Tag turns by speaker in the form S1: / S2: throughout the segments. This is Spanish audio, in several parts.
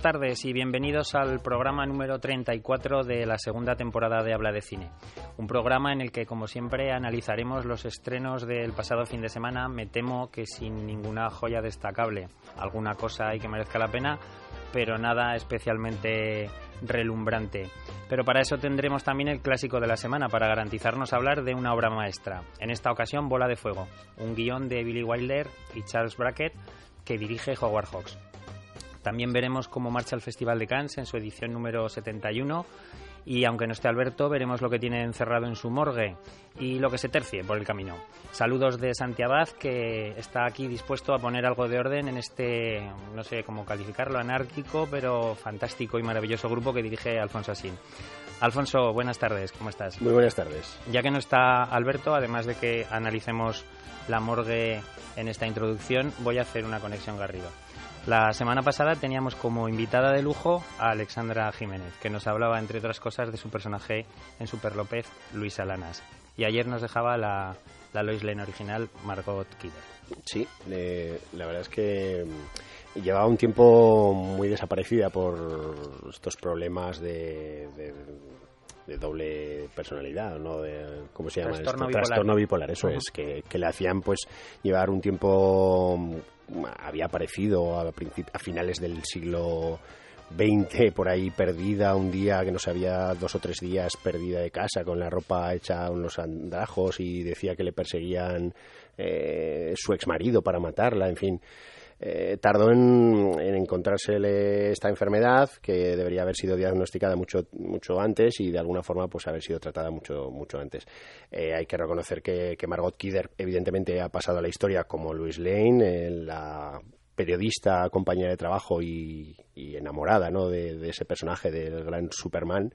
S1: Buenas tardes y bienvenidos al programa número 34 de la segunda temporada de Habla de Cine. Un programa en el que, como siempre, analizaremos los estrenos del pasado fin de semana. Me temo que sin ninguna joya destacable. Alguna cosa hay que merezca la pena, pero nada especialmente relumbrante. Pero para eso tendremos también el clásico de la semana, para garantizarnos hablar de una obra maestra. En esta ocasión, Bola de Fuego, un guion de Billy Wilder y Charles Brackett que dirige Howard Hawks. También veremos cómo marcha el Festival de Cannes en su edición número 71 y aunque no esté Alberto, veremos lo que tiene encerrado en su morgue y lo que se tercie por el camino. Saludos de Santiago, que está aquí dispuesto a poner algo de orden en este, no sé cómo calificarlo, anárquico, pero fantástico y maravilloso grupo que dirige Alfonso Asín. Alfonso, buenas tardes, ¿cómo estás?
S2: Muy buenas tardes.
S1: Ya que no está Alberto, además de que analicemos la morgue en esta introducción, voy a hacer una conexión Garrido. La semana pasada teníamos como invitada de lujo a Alexandra Jiménez, que nos hablaba, entre otras cosas, de su personaje en Super López, Luis Alanas. Y ayer nos dejaba la, la Lois Lane original, Margot Kidder.
S2: Sí, eh, la verdad es que llevaba un tiempo muy desaparecida por estos problemas de, de doble personalidad, ¿no? De, ¿Cómo se llama
S1: Trastorno bipolar.
S2: Trastorno bipolar, eso es, que, que le hacían pues llevar un tiempo, había aparecido a, a finales del siglo XX por ahí perdida un día que no sabía dos o tres días perdida de casa con la ropa hecha unos andrajos y decía que le perseguían eh, su ex marido para matarla, en fin. Eh, tardó en, en encontrársele esta enfermedad que debería haber sido diagnosticada mucho mucho antes y de alguna forma pues haber sido tratada mucho mucho antes. Eh, hay que reconocer que, que Margot Kidder evidentemente ha pasado a la historia como Louis Lane, eh, la periodista, compañera de trabajo y, enamorada ¿no? de ese personaje del gran Superman.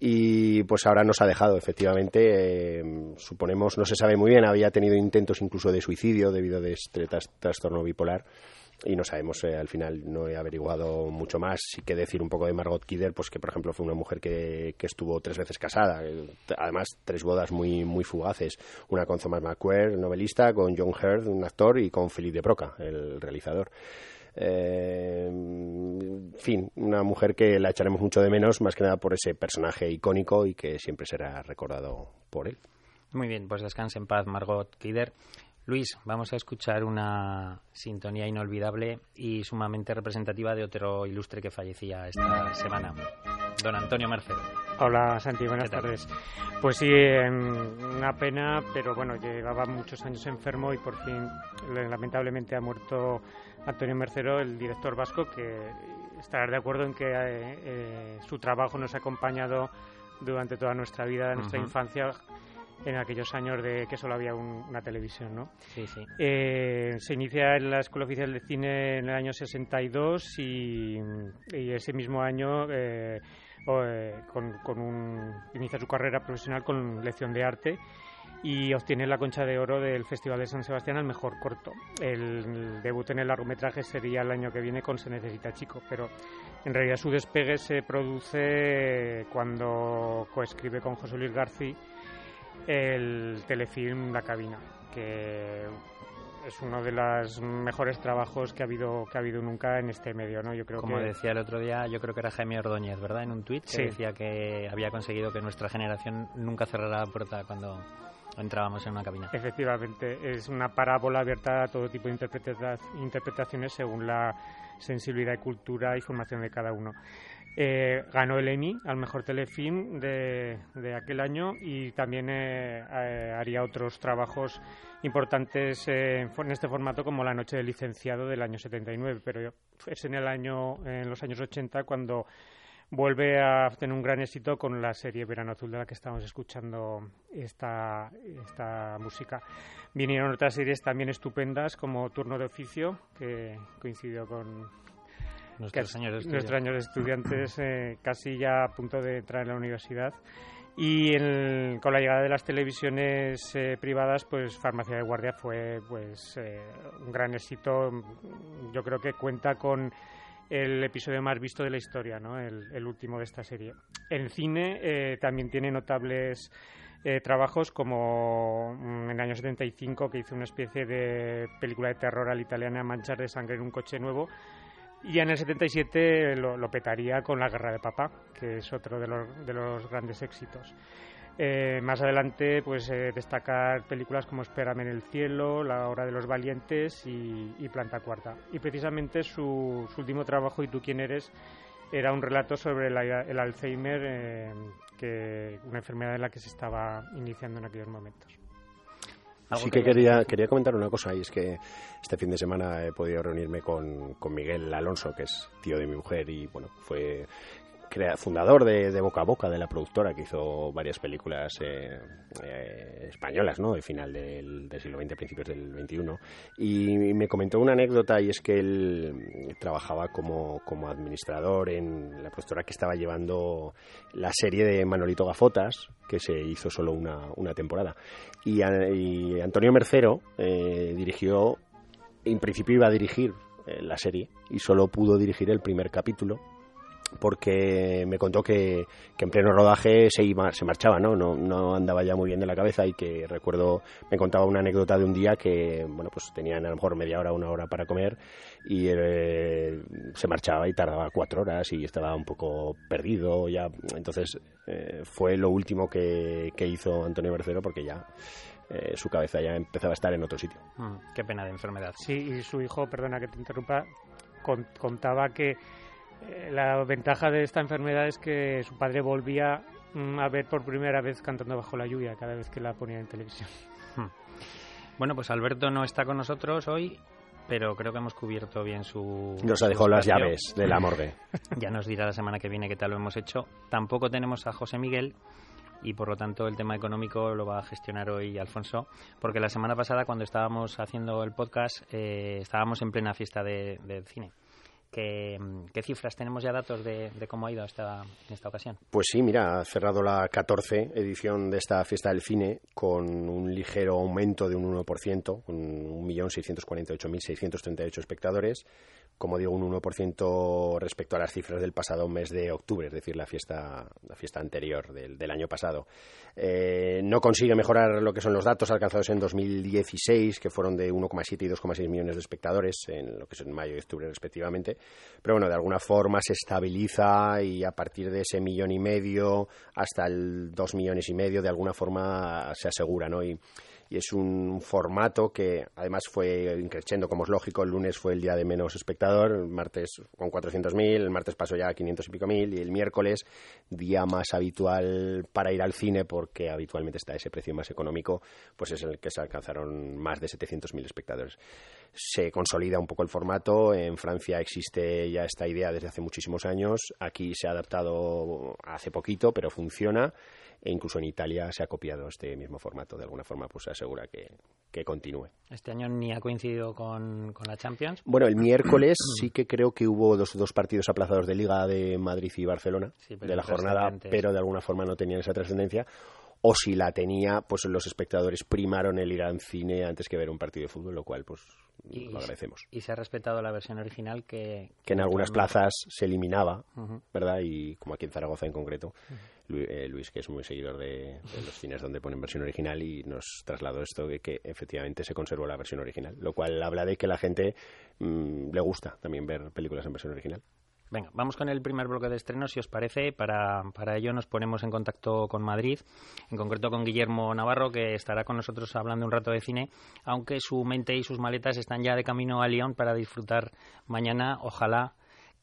S2: Y pues ahora nos ha dejado, efectivamente, eh, suponemos, no se sabe muy bien, había tenido intentos incluso de suicidio debido a este tras- trastorno bipolar y no sabemos, eh, al final no he averiguado mucho más. Sí que decir un poco de Margot Kidder, pues que por ejemplo fue una mujer que, que estuvo tres veces casada, eh, además tres bodas muy, muy fugaces, una con Thomas McQuarrie, novelista, con John Hurt, un actor, y con Philippe de Broca, el realizador. Eh, en fin, una mujer que la echaremos mucho de menos, más que nada por ese personaje icónico y que siempre será recordado por él.
S1: Muy bien, pues descanse en paz, Margot Kidder. Luis, vamos a escuchar una sintonía inolvidable y sumamente representativa de otro ilustre que fallecía esta semana, don Antonio Merced.
S3: Hola Santi, buenas tardes. Pues sí, em, una pena, pero bueno, llevaba muchos años enfermo y por fin le- lamentablemente ha muerto Antonio Mercero, el director vasco, que estarás de acuerdo en que eh, eh, su trabajo nos ha acompañado durante toda nuestra vida, nuestra infancia, en aquellos años de que solo había un- una televisión, ¿no?
S1: Sí, sí.
S3: Eh, se inicia en la Escuela Oficial de Cine en el año 62 y, y ese mismo año eh, eh, con, con un, inicia su carrera profesional con lección de arte y obtiene la concha de oro del Festival de San Sebastián al mejor corto. El, debut en el largometraje sería el año que viene con Se necesita chico, pero en realidad su despegue se produce cuando coescribe con José Luis García el telefilm La Cabina, que es uno de los mejores trabajos que ha habido que ha habido nunca en este medio, ¿no?
S1: Yo creo Como decía el otro día, yo creo que era Jaime Ordóñez, ¿verdad? En un tuit que decía que había conseguido que nuestra generación nunca cerrara la puerta cuando entrábamos en una cabina.
S3: Efectivamente, es una parábola abierta a todo tipo de interpretaciones según la sensibilidad y cultura y formación de cada uno. Eh, ganó el Emmy al mejor telefilm de, aquel año y también eh, eh, haría otros trabajos importantes en este formato como La Noche del Licenciado del año 79, pero es en el año en los años 80 cuando vuelve a tener un gran éxito con la serie Verano Azul de la que estamos escuchando esta, esta música. Vinieron otras series también estupendas como Turno de Oficio, que coincidió con
S1: nuestros años
S3: de, estudiantes eh, casi ya a punto de entrar en la universidad. Y con la llegada de las televisiones eh, privadas, pues Farmacia de Guardia fue pues eh, un gran éxito. Yo creo que cuenta con el episodio más visto de la historia, ¿no? el, último de esta serie. En cine también tiene notables trabajos como mm, en el año 75 que hizo una especie de película de terror al italiana Manchar de sangre en un coche nuevo y en el 77 lo, lo, petaría con La Guerra de Papá, que es otro de los, de los grandes éxitos. Eh, más adelante, pues eh, destacar películas como Espérame en el cielo, La hora de los valientes y, Planta cuarta. Y precisamente su, último trabajo, ¿Y tú quién eres?, era un relato sobre el Alzheimer, eh, que una enfermedad en la que se estaba iniciando en aquellos momentos.
S2: Sí que quería, quería comentar una cosa y es que este fin de semana he podido reunirme con, con Miguel Alonso, que es tío de mi mujer y bueno, fue fundador de, Boca a Boca, de la productora que hizo varias películas eh, eh, españolas, ¿no? De final del, siglo XX, principios del XXI. Y, me comentó una anécdota y es que él trabajaba como, como administrador en la productora que estaba llevando la serie de Manolito Gafotas, que se hizo solo una, una temporada. Y, Antonio Mercero eh, dirigió, en principio iba a dirigir la serie y solo pudo dirigir el primer capítulo porque me contó que, en pleno rodaje se iba, se marchaba, ¿no? ¿no? andaba ya muy bien de la cabeza y que recuerdo, me contaba una anécdota de un día que, bueno, pues tenían a lo mejor media hora, una hora para comer y eh, se marchaba y tardaba cuatro horas y estaba un poco perdido ya. Entonces eh, fue lo último que, hizo Antonio Bercero porque ya eh, su cabeza ya empezaba a estar en otro sitio.
S1: Mm, qué pena de enfermedad.
S3: Sí, y su hijo, perdona que te interrumpa, contaba que la ventaja de esta enfermedad es que su padre volvía mm, a ver por primera vez cantando bajo la lluvia cada vez que la ponía en televisión. Hmm.
S1: Bueno, pues Alberto no está con nosotros hoy, pero creo que hemos cubierto bien su.
S2: Nos ha dejado las llaves de la morgue.
S1: ya nos dirá la semana que viene qué tal lo hemos hecho. Tampoco tenemos a José Miguel y por lo tanto el tema económico lo va a gestionar hoy Alfonso, porque la semana pasada cuando estábamos haciendo el podcast eh, estábamos en plena fiesta de, de cine. ¿Qué, cifras tenemos ya datos de, cómo ha ido esta, esta ocasión?
S2: Pues sí, mira, ha cerrado la 14 edición de esta fiesta del cine con un ligero aumento de un 1%, con 1.648.638 espectadores, como digo, un 1% respecto a las cifras del pasado mes de octubre, es decir, la fiesta, la fiesta anterior del, año pasado. Eh, no consigue mejorar lo que son los datos alcanzados en 2016, que fueron de 1,7 y 2,6 millones de espectadores, en lo que es en mayo y octubre respectivamente. Pero bueno, de alguna forma se estabiliza y a partir de ese millón y medio hasta el dos millones y medio, de alguna forma se asegura, ¿no? Y, y es un formato que además fue increciendo, como es lógico, el lunes fue el día de menos espectador, el martes con 400.000, el martes pasó ya a 500 y pico mil y el miércoles, día más habitual para ir al cine porque habitualmente está ese precio más económico, pues es el que se alcanzaron más de 700.000 espectadores. Se consolida un poco el formato, en Francia existe ya esta idea desde hace muchísimos años, aquí se ha adaptado hace poquito, pero funciona e incluso en Italia se ha copiado este mismo formato. De alguna forma, pues se asegura que, continúe.
S1: ¿Este año ni ha coincidido con, la Champions?
S2: Bueno, el miércoles sí que creo que hubo dos, dos partidos aplazados de Liga de Madrid y Barcelona de la jornada, pero de alguna forma no tenían esa trascendencia. o si la tenía, pues los espectadores primaron el ir al cine antes que ver un partido de fútbol, lo cual pues y, lo agradecemos.
S1: Y se ha respetado la versión original que...
S2: Que en algunas plazas se eliminaba, ¿verdad? Y como aquí en Zaragoza en concreto, Luis, que es muy seguidor de, los cines donde ponen versión original y nos trasladó esto de que efectivamente se conservó la versión original, lo cual habla de que la gente mm, le gusta también ver películas en versión original.
S1: Venga, vamos con el primer bloque de estrenos, si os parece. Para, para ello nos ponemos en contacto con Madrid, en concreto con Guillermo Navarro, que estará con nosotros hablando un rato de cine, aunque su mente y sus maletas están ya de camino a Lyon para disfrutar mañana, ojalá,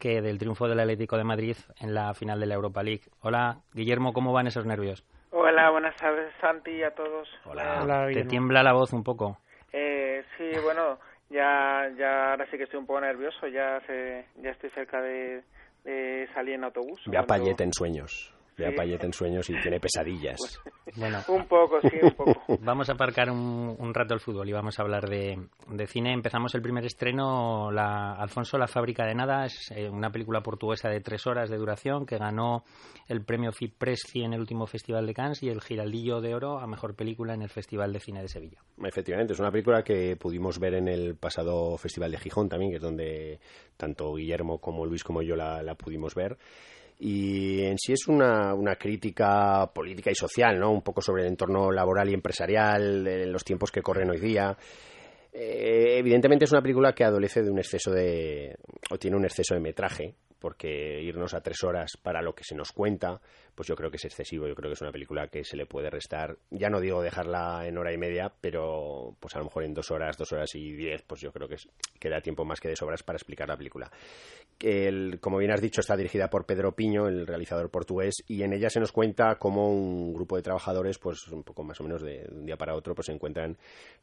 S1: que del triunfo del Atlético de Madrid en la final de la Europa League. Hola, Guillermo, ¿cómo van esos nervios?
S4: Hola, buenas tardes, Santi, y a todos.
S1: Hola, ¿te tiembla la voz un poco?
S4: Eh, sí, bueno ya, ya ahora sí que estoy un poco nervioso, ya se, ya estoy cerca de, de salir en autobús.
S2: Ve a Payet en sueños. Ve a Payet en sueños y tiene pesadillas.
S4: bueno, un poco, sí, un poco.
S1: Vamos a aparcar un, un rato el fútbol y vamos a hablar de, de, cine. Empezamos el primer estreno, la, Alfonso, La fábrica de nada, es eh, una película portuguesa de tres horas de duración que ganó el premio FIPRESCI en el último Festival de Cannes y el Giraldillo de Oro a Mejor Película en el Festival de Cine de Sevilla.
S2: Efectivamente, es una película que pudimos ver en el pasado Festival de Gijón también, que es donde tanto Guillermo como Luis como yo la, la pudimos ver y en sí es una, una, crítica política y social, ¿no? Un poco sobre el entorno laboral y empresarial en los tiempos que corren hoy día. Eh, evidentemente es una película que adolece de un exceso de o tiene un exceso de metraje porque irnos a tres horas para lo que se nos cuenta, pues yo creo que es excesivo. Yo creo que es una película que se le puede restar. Ya no digo dejarla en hora y media, pero pues a lo mejor en dos horas, dos horas y diez, pues yo creo que queda tiempo más que de sobras para explicar la película. El, como bien has dicho, está dirigida por Pedro Piño, el realizador portugués, y en ella se nos cuenta cómo un grupo de trabajadores, pues un poco más o menos de, un día para otro, pues se encuentran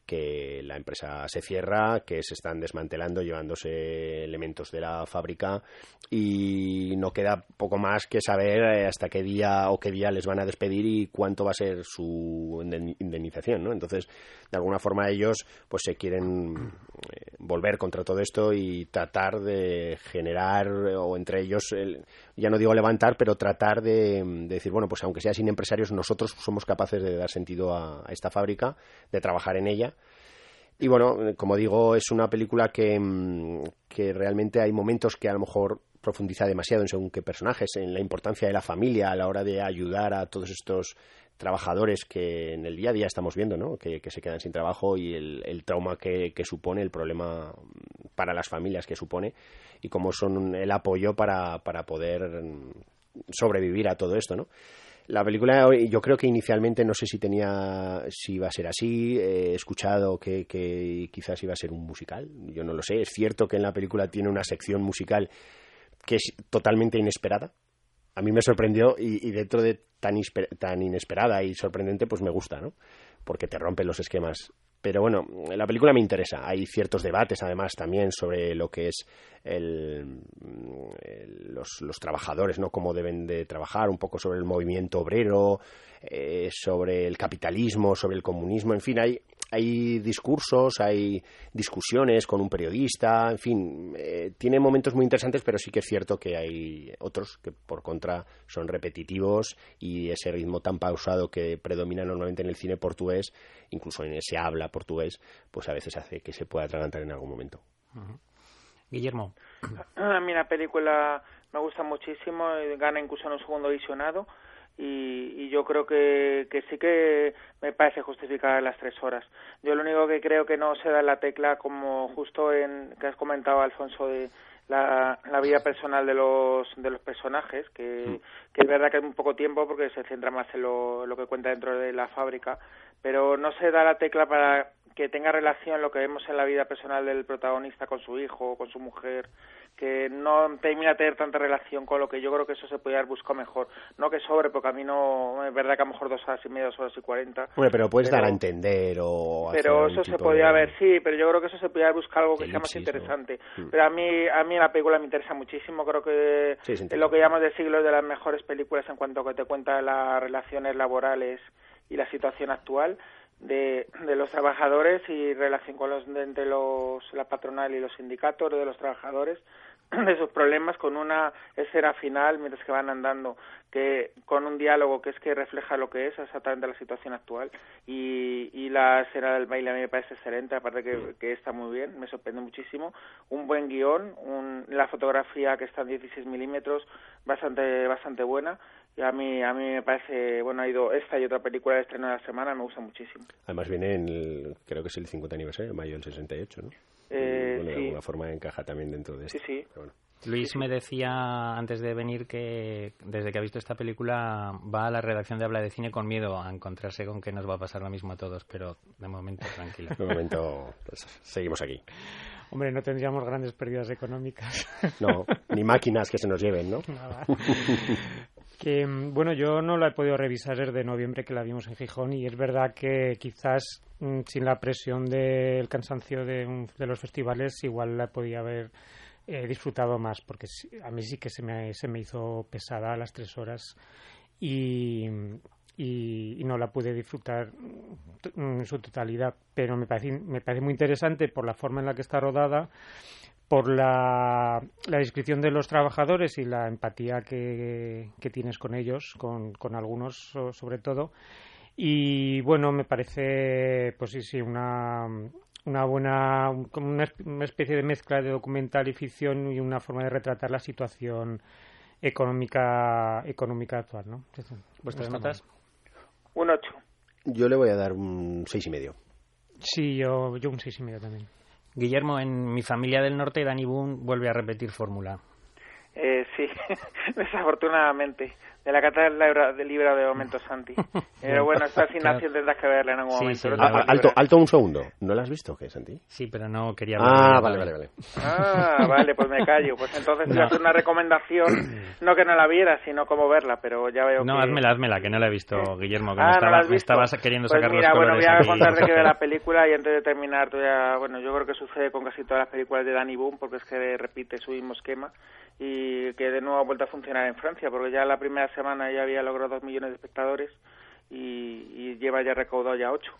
S2: que la empresa se cierra, que se están desmantelando, llevándose elementos de la fábrica y no queda poco más que saber eh, hasta qué día o qué día les van a despedir y cuánto va a ser su indemnización, ¿no? Entonces, de alguna forma ellos pues se quieren eh, volver contra todo esto y tratar de generar o entre ellos ya no digo levantar, pero tratar de, decir, bueno, pues aunque sea sin empresarios, nosotros somos capaces de dar sentido a esta fábrica, de trabajar en ella y bueno, como digo, es una película que, mm, que realmente hay momentos que a lo mejor profundiza demasiado en según qué personajes, en la importancia de la familia a la hora de ayudar a todos estos trabajadores que en el día a día estamos viendo, ¿no? que, se quedan sin trabajo y el, trauma que, supone, el problema para las familias que supone y cómo son el apoyo para, para poder sobrevivir a todo esto. ¿no? La película yo creo que inicialmente no sé si tenía si iba a ser así, he escuchado que, quizás iba a ser un musical, yo no lo sé, es cierto que en la película tiene una sección musical que es totalmente inesperada, a mí me sorprendió y, dentro de tan, tan inesperada y sorprendente pues me gusta, ¿no? Porque te rompe los esquemas pero bueno, la película me interesa. Hay ciertos debates, además, también sobre lo que es el, los, los, trabajadores, ¿no? Cómo deben de trabajar, un poco sobre el movimiento obrero, eh, sobre el capitalismo, sobre el comunismo. En fin, hay, hay discursos, hay discusiones con un periodista, en fin, eh, tiene momentos muy interesantes, pero sí que es cierto que hay otros que por contra son repetitivos y ese ritmo tan pausado que predomina normalmente en el cine portugués, incluso en ese habla portugués, pues a veces hace que se pueda atragantar en algún momento.
S1: Guillermo.
S4: A mí la película me gusta muchísimo, gana incluso en un segundo visionado y, yo creo que, que sí que me parece justificada las tres horas. Yo lo único que creo que no se da en la tecla, como justo en que has comentado, Alfonso, de la, la vida personal de los, de los personajes, que, que es verdad que hay un poco tiempo porque se centra más en lo, lo que cuenta dentro de la fábrica, pero no se da la tecla para que tenga relación lo que vemos en la vida personal del protagonista con su hijo, con su mujer, que no termina de tener tanta relación con lo que yo creo que eso se podría haber buscado mejor. No que sobre, porque a mí no, es verdad que a lo mejor dos horas y media, dos horas y cuarenta.
S2: Bueno, pero puedes dar a entender o...
S4: Pero eso se podía ver, sí, pero yo creo que eso se podía haber buscado algo que sea más interesante. Mm. Pero a mí, a mí la película me interesa muchísimo, creo que es lo que llamamos de siglo de las mejores películas en cuanto a que te cuenta las relaciones laborales y la situación actual de, de los trabajadores y relación con los entre los la patronal y los sindicatos de los trabajadores de sus problemas con una escena final mientras que van andando que con un diálogo que es que refleja lo que es exactamente la situación actual. Y, y la escena del baile a mí me parece excelente aparte que, que está muy bien me sorprende muchísimo. Un buen guion un, la fotografía que está en 16 milímetros bastante bastante buena y a mí a mí me parece bueno ha ido esta y otra película de estreno de la semana me gusta muchísimo
S2: además viene en el, creo que es el 50 aniversario mayo del 68 ¿no?
S4: Eh,
S2: bueno,
S4: sí.
S2: de alguna forma encaja también dentro de esto.
S4: Sí, sí.
S2: Pero bueno.
S1: Luis me decía antes de venir que desde que ha visto esta película va a la redacción de Habla de Cine con miedo a encontrarse con que nos va a pasar lo mismo a todos, pero de momento tranquila.
S2: De momento pues, seguimos aquí.
S3: Hombre, no tendríamos grandes pérdidas económicas.
S2: No, ni máquinas que se nos lleven, ¿no?
S3: Nada. Que mm, bueno, yo no la he podido revisar desde noviembre que la vimos en Gijón y es verdad que quizás mm, sin la presión del cansancio de, un- de los festivales igual la podía haber eh, disfrutado más porque a mí sí que se me, se me hizo pesada a las tres horas y, y, y no la pude disfrutar mm, en su totalidad. Pero me parece, me parece muy interesante por la forma en la que está rodada por la, la descripción de los trabajadores y la empatía que, que tienes con ellos, con, con algunos so- sobre todo. Y bueno, me parece, pues sí, sí, una, una buena, una, esp- una especie de mezcla de documental y ficción y una forma de retratar la situación económica económica actual, ¿no?
S1: ¿Vuestras notas?
S4: un 8
S2: Yo le voy a dar un seis y medio.
S3: Sí, yo, yo un seis y medio también.
S1: Guillermo, en mi familia del norte, Danny Boone vuelve a repetir fórmula.
S4: Eh, sí, desafortunadamente. De la cata libra, de libra de momento Santi. Pero bueno, esta asignación tendrás que verla en algún
S1: Sí,
S4: momento.
S1: sí,
S4: no
S2: Ah, alto, alto un segundo. ¿No la has visto, qué, Santi?
S1: Sí, pero no quería de
S2: Ah, vale, vale, vale.
S4: Ah, vale, pues me callo. Pues entonces te voy a hacer una recomendación, no que no la viera, sino cómo verla, pero ya veo
S1: No,
S4: que...
S1: házmela, házmela, que no la he visto, Guillermo, que
S4: Ah,
S1: me,
S4: ¿no
S1: estaba,
S4: la has
S1: me
S4: visto?
S1: estabas queriendo
S4: Pues
S1: sacar
S4: mira,
S1: los
S4: bueno,
S1: colores
S4: voy a
S1: aquí.
S4: contar de qué ve la película y antes de terminar, a- bueno, yo creo que sucede con casi todas las películas de Danny Boone, porque es que repite su mismo esquema y que de nuevo ha vuelto a funcionar en Francia, porque ya la primera semana ya había logrado dos millones de espectadores y, y lleva ya recaudado ya ocho.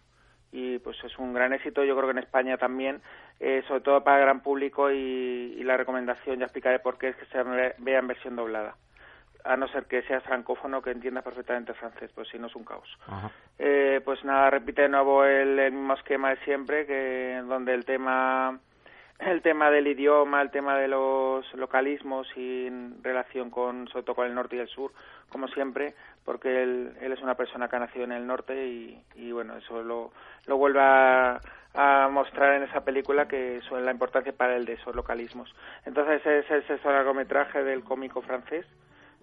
S4: Y pues es un gran éxito, yo creo que en España también, eh, sobre todo para el gran público y, y la recomendación, ya explicaré por qué, es que se ve- vea en versión doblada. A no ser que seas francófono que entiendas perfectamente francés, pues si no es un caos. Eh, pues nada, repite de nuevo el, el mismo esquema de siempre, que donde el tema el tema del idioma, el tema de los localismos y en relación con sobre todo con el norte y el sur, como siempre, porque él, él es una persona que ha nacido en el norte y, y bueno, eso lo, lo vuelve a, mostrar en esa película que son la importancia para él de esos localismos. Entonces ese es el sexto largometraje del cómico francés,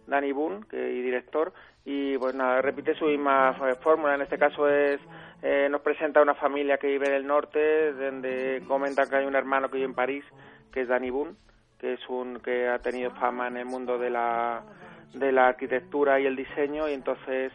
S4: Danny Boone, que, y director, y pues nada, repite su misma fórmula, en este caso es, eh, nos presenta una familia que vive en el norte, donde comenta que hay un hermano que vive en París, que es Danny Boone, que es un que ha tenido fama en el mundo de la, de la arquitectura y el diseño, y entonces,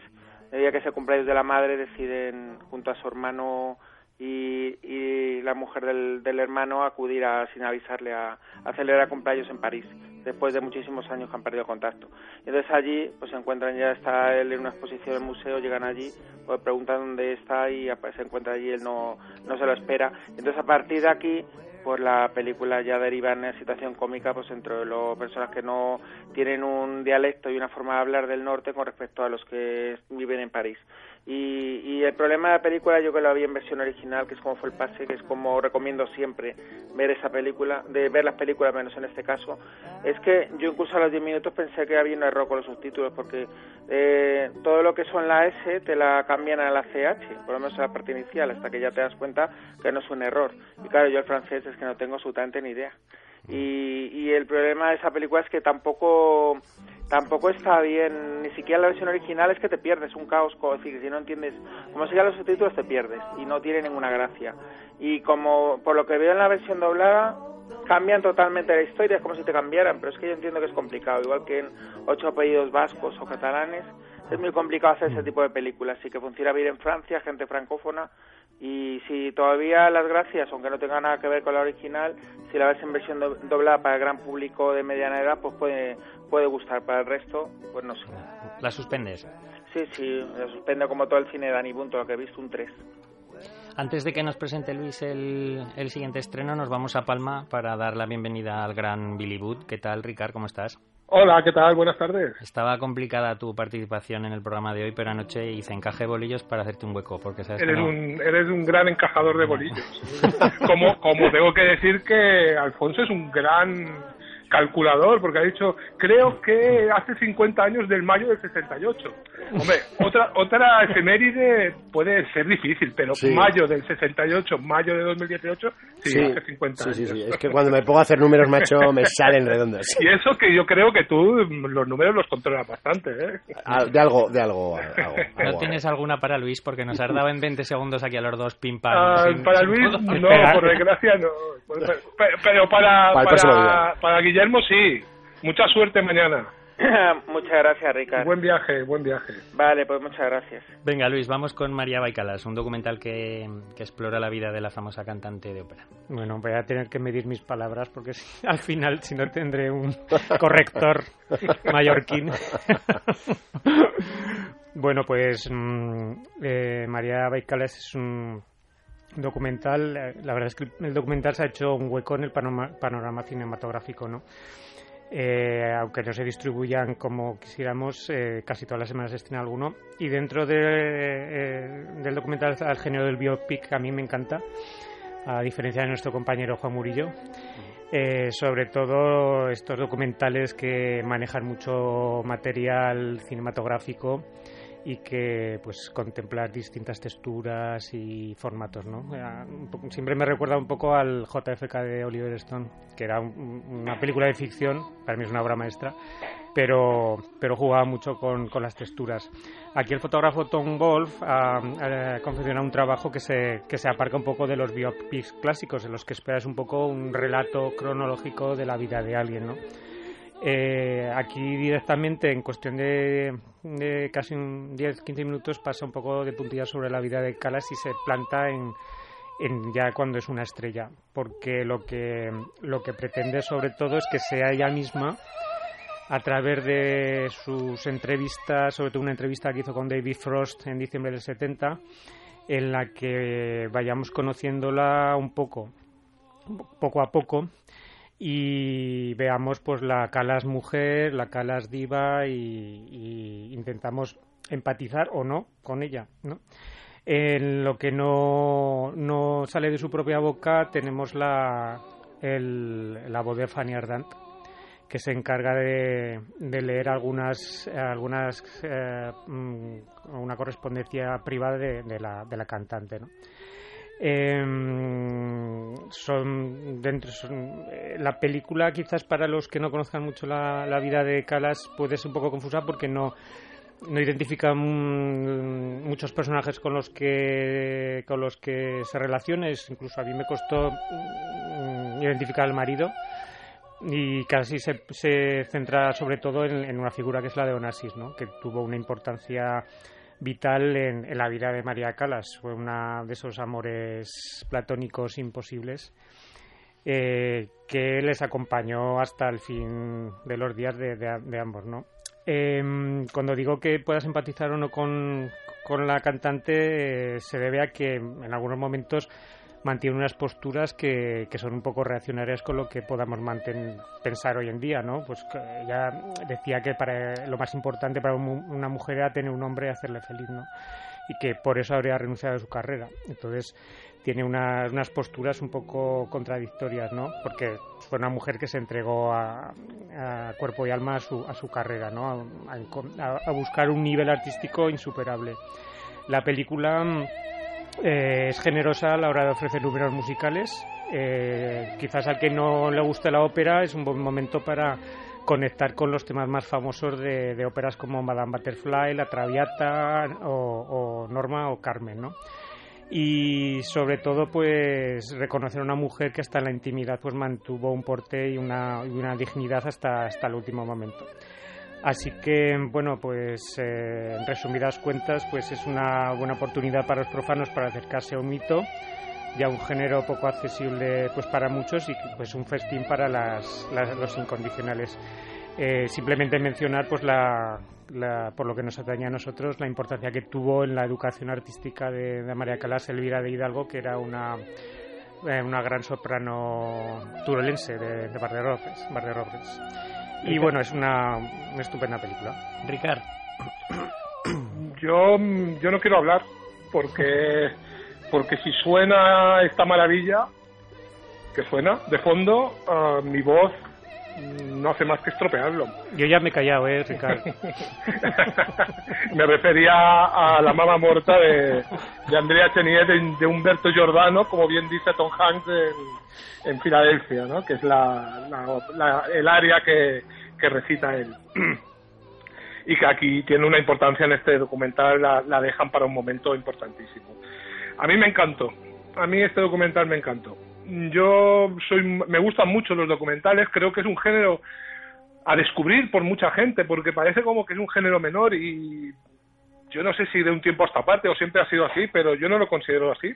S4: el día que se cumpleaños de la madre, deciden, junto a su hermano y, y la mujer del, del hermano acudir a, sin avisarle a, a celebrar cumpleaños en París después de muchísimos años que han perdido contacto. Entonces allí pues se encuentran, ya está él en una exposición en el museo, llegan allí, pues preguntan dónde está y apa- se encuentra allí, él no, no se lo espera. Entonces a partir de aquí pues la película ya deriva en una situación cómica pues entre las personas que no tienen un dialecto y una forma de hablar del norte con respecto a los que viven en París. Y, y el problema de la película, yo que la vi en versión original, que es como fue el pase, que es como recomiendo siempre ver esa película, de ver las películas menos en este caso, es que yo incluso a los 10 minutos pensé que había un error con los subtítulos, porque eh, todo lo que son la S te la cambian a la CH, por lo menos a la parte inicial, hasta que ya te das cuenta que no es un error. Y claro, yo el francés es que no tengo absolutamente ni idea. Y, y el problema de esa película es que tampoco tampoco está bien, ni siquiera la versión original es que te pierdes un caos, como decir, si no entiendes, como sigan los subtítulos te pierdes y no tiene ninguna gracia. Y como por lo que veo en la versión doblada, cambian totalmente la historia, es como si te cambiaran, pero es que yo entiendo que es complicado, igual que en ocho apellidos vascos o catalanes, es muy complicado hacer ese tipo de películas, sí que funciona bien en Francia, gente francófona, y si todavía las gracias, aunque no tenga nada que ver con la original, si la ves en versión do- doblada para el gran público de mediana edad, pues puede, puede gustar, para el resto, pues no sé.
S1: La suspendes.
S4: Sí, sí, la suspendo como todo el cine de todo lo que he visto, un 3.
S1: Antes de que nos presente Luis el, el, siguiente estreno, nos vamos a Palma para dar la bienvenida al gran Billy Wood. ¿Qué tal, Ricard? ¿Cómo estás?
S5: Hola, ¿qué tal? Buenas tardes.
S1: Estaba complicada tu participación en el programa de hoy, pero anoche hice encaje de bolillos para hacerte un hueco, porque sabes
S5: eres,
S1: que no...
S5: un, eres un gran encajador de bolillos. como, como tengo que decir que Alfonso es un gran calculador, porque ha dicho, creo que hace 50 años del mayo del 68. Hombre, otra, otra efeméride puede ser difícil, pero
S2: Sí.
S5: mayo del 68, mayo de 2018, sí,
S2: Sí,
S5: hace 50
S2: sí,
S5: años.
S2: sí, sí. Es que cuando me pongo a hacer números, macho, me salen redondos.
S5: Y eso que yo creo que tú los números los controlas bastante, ¿eh?
S2: Ah, De algo, de algo. algo,
S1: ¿No
S2: algo.
S1: tienes alguna para Luis? Porque nos has dado en 20 segundos aquí a los dos pim pam.
S5: Ah,
S1: sin-
S5: para
S1: sin
S5: Luis,
S1: todo.
S5: no, por desgracia no. Pero, pero para,
S2: Para
S5: para, para Guillermo sí. Mucha suerte mañana.
S4: muchas gracias, Ricardo.
S5: Buen viaje, buen viaje.
S4: Vale, pues muchas gracias.
S1: Venga, Luis, vamos con María Baicalas, un documental que, que explora la vida de la famosa cantante de ópera.
S3: Bueno, voy a tener que medir mis palabras porque si- al final, si no, tendré un corrector mallorquín. bueno, pues mm, eh, María Baicalas es un documental. eh, La verdad es que el documental se ha hecho un hueco en el panorama, panorama cinematográfico, ¿no? Eh, aunque no se distribuyan como quisiéramos, eh, casi todas las semanas se estrena alguno. Y dentro de, eh, del documental al género del biopic, que a mí me encanta, a diferencia de nuestro compañero Juan Murillo. Eh, sobre todo estos documentales que manejan mucho material cinematográfico y que pues contemplar distintas texturas y formatos, ¿no? Eh, poco- Siempre me recuerda un poco al JFK de Oliver Stone, que era un- una película de ficción, para mí es una obra maestra, pero, pero jugaba mucho con, con las texturas. Aquí el fotógrafo Tom Wolf ha, ha confeccionado un trabajo que se, que se aparca un poco de los biopics clásicos, en los que esperas un poco un relato cronológico de la vida de alguien, ¿no? Eh, aquí directamente, en cuestión de, de casi un 10-15 minutos, pasa un poco de puntillas sobre la vida de Calas y se planta en, en ya cuando es una estrella, porque lo que, lo que pretende sobre todo es que sea ella misma a través de sus entrevistas, sobre todo una entrevista que hizo con David Frost en diciembre del 70, en la que vayamos conociéndola un poco, poco a poco, y veamos pues la Calas mujer, la Calas diva y, intentamos empatizar o no con ella, ¿no? En lo que no, no sale de su propia boca tenemos la, el, la voz de Fanny Ardant, que se encarga de, de leer algunas, algunas eh, mm, una correspondencia privada de, de la, de la cantante, ¿no? Em, son dentro son- eh, la película quizás para los que no conozcan mucho la, la vida de Calas puede ser un poco confusa porque no no identifica mm, muchos personajes con los que con los que se relaciona Es- incluso a mí me costó mm, identificar al marido y casi se, se centra sobre todo en, en una figura que es la de Onassis, ¿no? que tuvo una importancia vital en, la vida de María Calas. Fue uno de esos amores platónicos imposibles eh, que les acompañó hasta el fin de los días de ambos. ¿no? Em, cuando digo que puedas empatizar o no con, con la cantante, eh, se debe a que en algunos momentos mantiene unas posturas que, que son un poco reaccionarias con lo que podamos manten- pensar hoy en día, ¿no? Pues ella decía que para lo más importante para un- una mujer era tener un hombre y hacerle feliz, ¿no? Y que por eso habría renunciado a su carrera. Entonces tiene unas, unas posturas un poco contradictorias, ¿no? Porque fue una mujer que se entregó a, a cuerpo y alma a su, a su carrera, ¿no? A, a- a buscar un nivel artístico insuperable. La película mm, eh, es generosa a la hora de ofrecer números musicales. Eh, quizás al que no le guste la ópera es un buen momento para conectar con los temas más famosos de, óperas como Madame Butterfly, La Traviata o, o Norma o Carmen, ¿no? Y sobre todo, pues reconocer a una mujer que hasta en la intimidad pues mantuvo un porte y una, y una dignidad hasta, hasta el último momento. Así que, bueno, pues eh, en resumidas cuentas, pues es una buena oportunidad para los profanos para acercarse a un mito y a un género poco accesible pues para muchos y pues un festín para las, las- los incondicionales. Eh, simplemente mencionar, pues, la, por lo que nos atañe a nosotros, la importancia que tuvo en la educación artística de, María Calas Elvira de Hidalgo, que era una, eh, una gran soprano turolense de, de Barrio Y bueno, es una, una estupenda película.
S1: Ricardo.
S5: Yo, yo no quiero hablar porque, porque si suena esta maravilla, que suena de fondo, ah, mi voz no hace más que estropearlo.
S3: Yo ya me he callado, ¿eh, Ricardo?
S5: me refería a la mama muerta de, de Andrea Chenier de, Humberto Giordano, como bien dice Tom Hanks en, Filadelfia, ¿no? que es la, el área que, que recita él. y que aquí tiene una importancia en este documental, la, la dejan para un momento importantísimo. A mí me encantó, a mí este documental me encantó yo soy, me gustan mucho los documentales, creo que es un género a descubrir por mucha gente, porque parece como que es un género menor y yo no sé si de un tiempo hasta parte o siempre ha sido así, pero yo no lo considero así.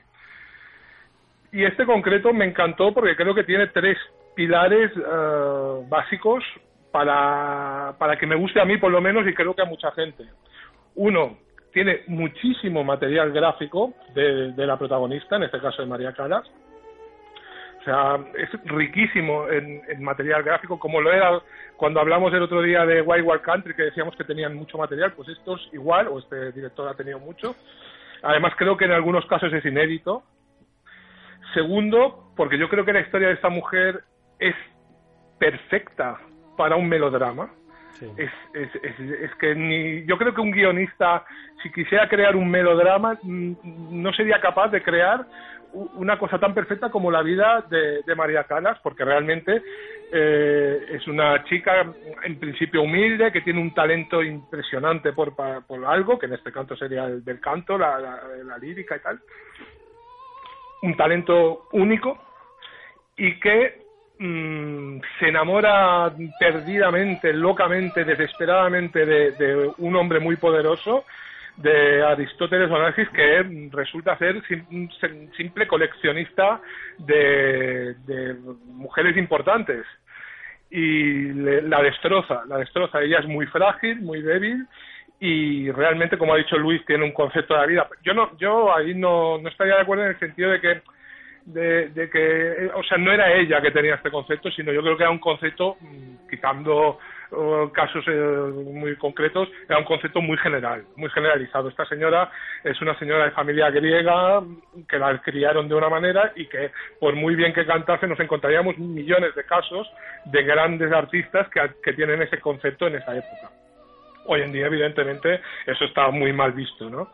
S5: Y este concreto me encantó porque creo que tiene tres pilares eh, básicos para, para que me guste a mí por lo menos y creo que a mucha gente. Uno, tiene muchísimo material gráfico de, de la protagonista, en este caso de María Calas sea, es riquísimo en, material gráfico, como lo era cuando hablamos el otro día de Wild Country, que decíamos que tenían mucho material, pues esto es igual, o este director ha tenido mucho. Además, creo que en algunos casos es inédito. Segundo, porque yo creo que la historia de esta mujer es perfecta para un melodrama. Es, es, que ni yo creo que un guionista si quisiera crear un melodrama no sería capaz de crear una cosa tan perfecta como la vida de, María Calas, porque realmente eh, es una chica en principio humilde, que tiene un talento impresionante por, por algo, que en este canto sería el del canto, la, la, lírica y tal. Un talento único y que mm, se enamora perdidamente, locamente, desesperadamente de un hombre muy poderoso de Aristóteles Onassis que resulta ser un simple coleccionista de, mujeres importantes y la destroza, la destroza. Ella es muy frágil, muy débil y realmente, como ha dicho Luis, tiene un concepto de la vida. Yo no, yo ahí no, no estaría de acuerdo en el sentido de que de, que, o sea, no era ella que tenía este concepto, sino yo creo que era un concepto, mm, quitando casos eh, muy concretos, era un concepto muy general, muy generalizado. Esta señora es una señora de familia griega que la criaron de una manera y que por muy bien que cantase nos encontraríamos millones de casos de grandes artistas que, que tienen ese concepto en esa época. Hoy en día, evidentemente, eso está muy mal visto, ¿no?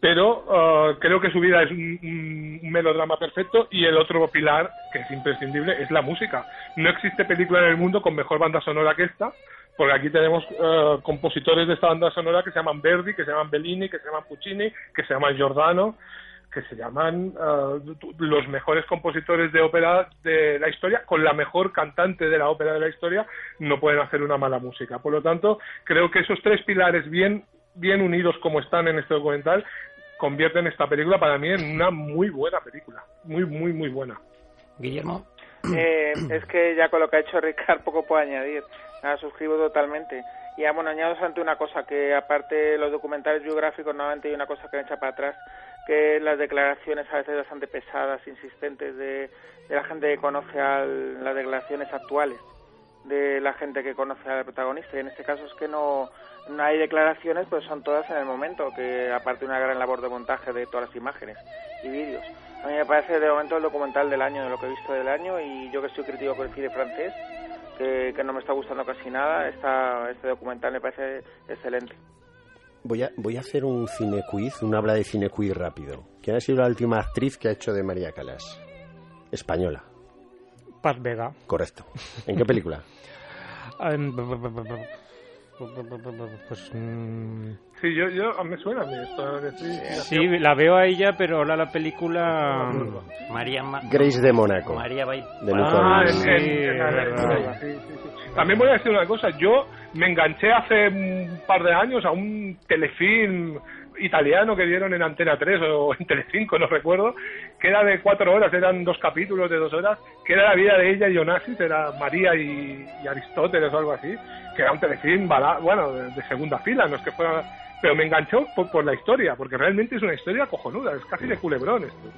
S5: Pero uh, creo que su vida es un, melodrama perfecto y el otro pilar que es imprescindible es la música. No existe película en el mundo con mejor banda sonora que esta, porque aquí tenemos uh, compositores de esta banda sonora que se llaman Verdi, que se llaman Bellini, que se llaman Puccini, que se llaman Giordano, que se llaman uh, los mejores compositores de ópera de la historia, con la mejor cantante de la ópera de la historia, no pueden hacer una mala música. Por lo tanto, creo que esos tres pilares bien bien unidos como están en este documental convierten esta película para mí en una muy buena película. Muy, muy, muy buena.
S1: Guillermo.
S4: Eh, es que ya con lo que ha hecho Ricard poco puedo añadir. Nada, suscribo totalmente. Y ya, bueno, añado ante una cosa, que aparte los documentales biográficos, nuevamente hay una cosa que me echa para atrás, que las declaraciones a veces bastante pesadas, insistentes de, la gente que conoce a las declaraciones actuales de la gente que conoce al protagonista. Y en este caso es que no, no hay declaraciones, pues son todas en el momento, que aparte una gran labor de montaje de todas las imágenes y vídeos. A mí me parece de momento el documental del año, de lo que he visto del año, y yo que soy crítico con el cine francés, que, no me está gustando casi nada, esta, este documental me parece excelente.
S2: Voy a, voy a hacer un cine quiz, un habla de cine quiz rápido. ¿Quién ha sido la última actriz que ha hecho de María Calas? Española.
S3: Paz Vega.
S2: Correcto. ¿En qué película?
S3: Pues. Mm,
S5: sí, yo, yo me suena a mí esto.
S3: Sí, la veo a ella, pero ahora la película.
S1: María
S2: Grace de Mónaco.
S1: María Bay.
S2: De ah,
S5: También voy a decir una cosa. Yo me enganché hace un par de años a un telefilm italiano que dieron en Antena 3 o en Telecinco, no recuerdo, que era de cuatro horas, eran dos capítulos de dos horas, que era la vida de ella y Onassis, era María y, Aristóteles o algo así, que era un telefilm, bueno, de, segunda fila, no es que fuera... Pero me enganchó por, la historia, porque realmente es una historia cojonuda, es casi de culebrón esto.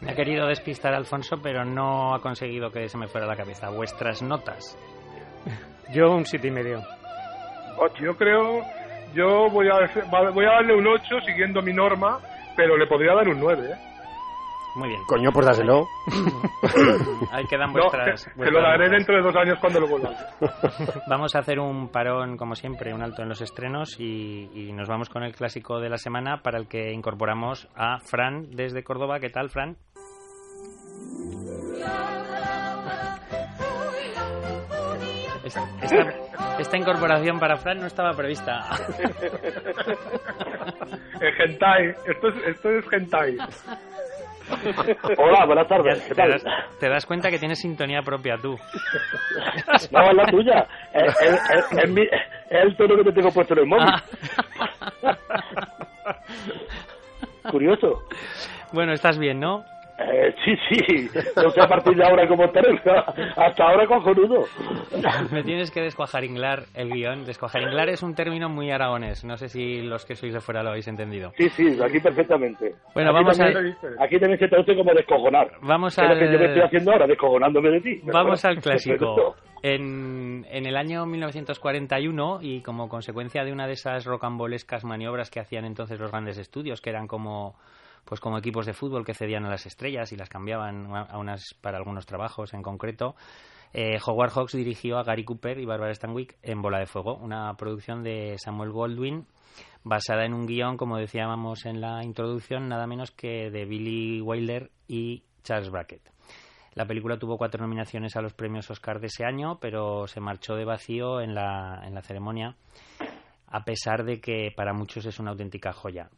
S1: Me ha querido despistar Alfonso, pero no ha conseguido que se me fuera la cabeza. Vuestras notas.
S3: Yo un siete y medio.
S5: Yo creo yo voy a, voy a darle un 8 siguiendo mi norma, pero le podría dar un 9, ¿eh?
S1: Muy bien.
S2: Coño, pues dáselo.
S1: Ahí quedan vuestras.
S5: No, lo daré dentro de dos años cuando lo vuelva.
S1: Vamos a hacer un parón, como siempre, un alto en los estrenos y, y, nos vamos con el clásico de la semana para el que incorporamos a Fran desde Córdoba. ¿Qué tal, Fran? Esta, incorporación para Fran no estaba prevista.
S5: El hentai, esto es, esto es hentai.
S6: Hola, buenas tardes.
S1: ¿Qué tal? Te, das, cuenta que tienes sintonía propia tú.
S6: No, es la tuya. Es, el tono que te tengo puesto en el móvil. Ah. Curioso.
S1: Bueno, estás bien, ¿no?
S6: Eh, sí, sí, no sé a partir de ahora cómo estaré, hasta ahora cojonudo.
S1: Me tienes que descuajaringlar el guion. Descuajaringlar es un término muy aragonés, no sé si los que sois de fuera lo habéis entendido.
S6: Sí, sí, aquí perfectamente.
S1: Bueno,
S6: aquí
S1: vamos
S6: también, a... Aquí también se traduce como descojonar.
S1: Vamos al...
S6: que yo me estoy haciendo ahora, descojonándome de ti.
S1: Vamos al clásico. En, en, el año 1941 y como consecuencia de una de esas rocambolescas maniobras que hacían entonces los grandes estudios, que eran como pues como equipos de fútbol que cedían a las estrellas y las cambiaban a unas para algunos trabajos en concreto. Eh, Howard Hawks dirigió a Gary Cooper y Barbara Stanwyck en Bola de Fuego, una producción de Samuel Goldwyn basada en un guion, como decíamos en la introducción, nada menos que de Billy Wilder y Charles Brackett. La película tuvo cuatro nominaciones a los premios Oscar de ese año, pero se marchó de vacío en la, en la ceremonia, a pesar de que para muchos es una auténtica joya.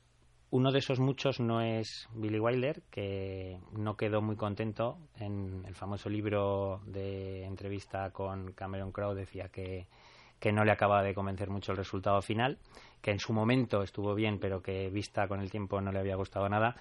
S1: Uno de esos muchos no es Billy Wilder, que no quedó muy contento. En el famoso libro de entrevista con Cameron Crowe decía que, que no le acaba de convencer mucho el resultado final, que en su momento estuvo bien, pero que vista con el tiempo no le había gustado nada.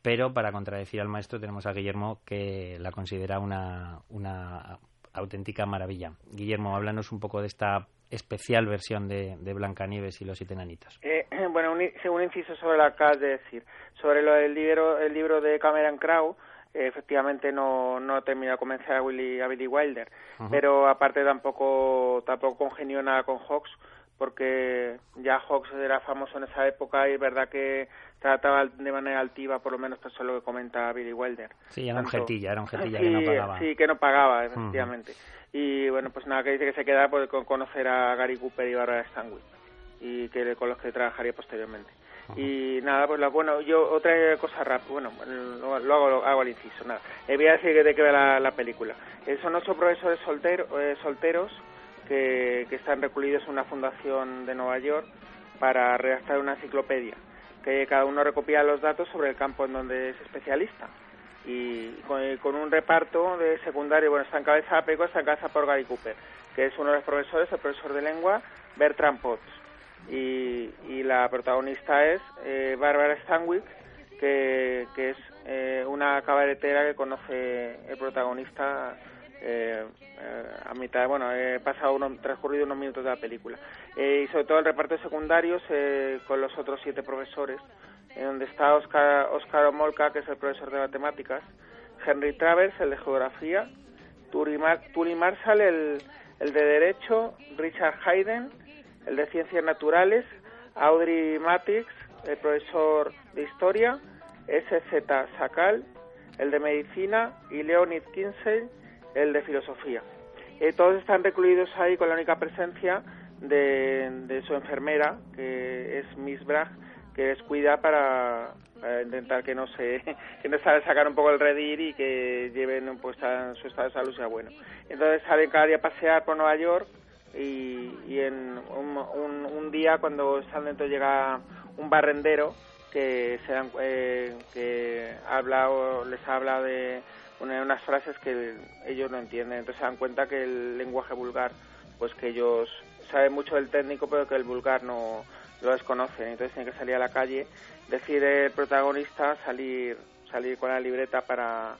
S1: Pero para contradecir al maestro tenemos a Guillermo que la considera una, una auténtica maravilla. Guillermo, háblanos un poco de esta especial versión de, de Blancanieves y los siete enanitos.
S4: Eh, bueno, un, un inciso sobre que acabas de decir. Sobre lo del libro, el libro de Cameron Crowe, eh, efectivamente no, no terminó de convencer a, Willy, a Billy Wilder, pero aparte tampoco, tampoco congenió nada con Hawks, porque ya Hawks era famoso en esa época y es verdad que trataba de manera altiva, por lo menos eso es lo que comenta Billy Wilder.
S1: Sí, era un jetilla, era un jetilla que no pagaba.
S4: Sí, que no pagaba, efectivamente. Y bueno, pues nada, que dice que se queda por conocer a Gary Cooper y Barbara Stanwyck, y que con los que trabajaría posteriormente. Y nada, pues la, bueno, yo otra cosa rápida, bueno, lo, hago, hago al inciso, nada. Eh, voy a decir de qué va la, película. Eh, son ocho profesores eh, solteros que, que están recluidos en una fundación de Nueva York para redactar una enciclopedia, que cada uno recopila los datos sobre el campo en donde es especialista y con, un reparto de secundario, bueno, está encabezada Peco, está encabezada por Gary Cooper, que es uno de los profesores, el profesor de lengua, Bertrand Potts. Y, y la protagonista es eh, Barbara Stanwyck, que, que es eh, una cabaretera que conoce el protagonista eh, a mitad, bueno, he pasado uno, transcurrido unos minutos de la película. y sobre todo el reparto de secundarios con los otros siete profesores, en donde está Oscar, Oscar Omolka, que es el profesor de matemáticas, Henry Travers, el de geografía, Turi, Marshall, el, el de derecho, Richard Hayden, el de ciencias naturales, Audrey Matix, el profesor de historia, S.Z. Sakal, el de medicina, y Leonid Kinsey, el de filosofía. Eh, todos están recluidos ahí con la única presencia de, de su enfermera, que es Miss Bragg, que descuida para, intentar que no se que no sacar un poco el redir y que lleven pues su estado de salud sea bueno. Entonces salen cada día a pasear por Nueva York y, y en un, un, día cuando están dentro llega un barrendero que se dan, eh, que habla o les habla de unas frases que ellos no entienden. Entonces se dan cuenta que el lenguaje vulgar pues que ellos saben mucho del técnico pero que el vulgar no lo desconocen, entonces tiene que salir a la calle. Decide el protagonista salir, salir con la libreta para,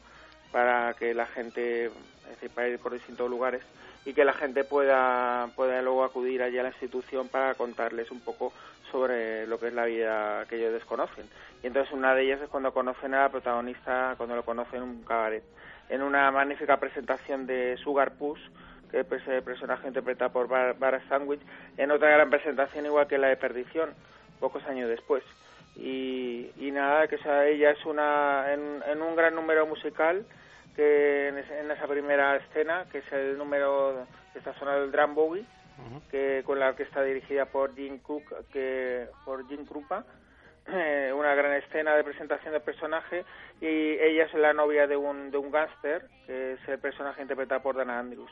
S4: para que la gente, es decir, para ir por distintos lugares y que la gente pueda, pueda luego acudir allí a la institución para contarles un poco sobre lo que es la vida que ellos desconocen. Y entonces una de ellas es cuando conocen a la protagonista, cuando lo conocen en un cabaret. En una magnífica presentación de Sugar Puss, que es el personaje interpretado por Bar Sandwich, en otra gran presentación igual que la de Perdición, pocos años después. Y, y nada, que ella es una, en, en un gran número musical, que en, esa primera escena, que es el número que está sonando el drum bowie, que con la que está dirigida por Jim Cook, que por Jim Krupa, eh, una gran escena de presentación del personaje y ella es la novia de un de un gángster, que es el personaje interpretado por Dana Andrews.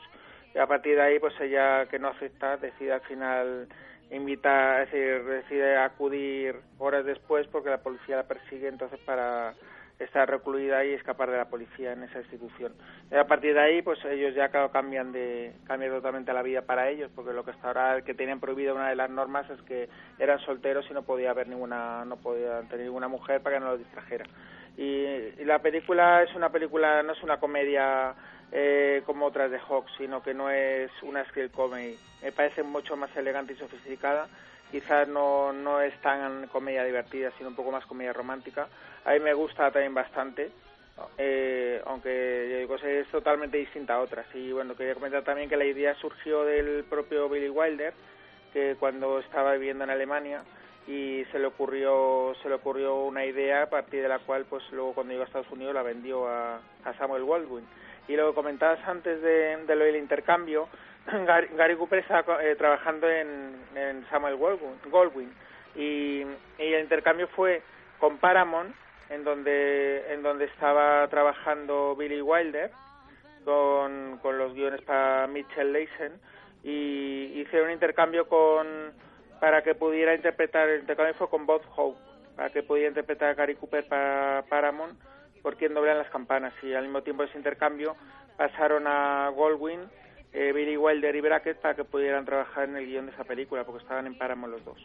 S4: Y a partir de ahí, pues ella que no acepta, decide al final invita, es decir, decide acudir horas después porque la policía la persigue entonces para estar recluida y escapar de la policía en esa institución. Y a partir de ahí, pues ellos ya cambian de cambian totalmente la vida para ellos, porque lo que hasta ahora que tenían prohibido una de las normas es que eran solteros y no podía haber ninguna no podía tener ninguna mujer para que no los distrajera. Y, la película es una película no es una comedia eh, como otras de Hawks, sino que no es una screen comedy. Me parece mucho más elegante y sofisticada. Quizás no, no es tan comedia divertida, sino un poco más comedia romántica a mí me gusta también bastante, eh, aunque digo, es totalmente distinta a otras. Y bueno, quería comentar también que la idea surgió del propio Billy Wilder, que cuando estaba viviendo en Alemania y se le ocurrió se le ocurrió una idea a partir de la cual pues luego cuando iba a Estados Unidos la vendió a, Samuel Goldwyn y lo que comentabas antes de, lo del intercambio Gary, Cooper estaba eh, trabajando en, Samuel Goldwyn, y, el intercambio fue con Paramount en donde, en donde estaba trabajando Billy Wilder con, con los guiones para Mitchell Leisen. Y hice un intercambio con para que pudiera interpretar el intercambio fue con Bob Hope para que pudiera interpretar a Gary Cooper para Paramount por quien doblan las campanas. Y al mismo tiempo de ese intercambio pasaron a Goldwyn eh, Billy Wilder y Brackett para que pudieran trabajar en el guion de esa película porque estaban en Paramount los dos.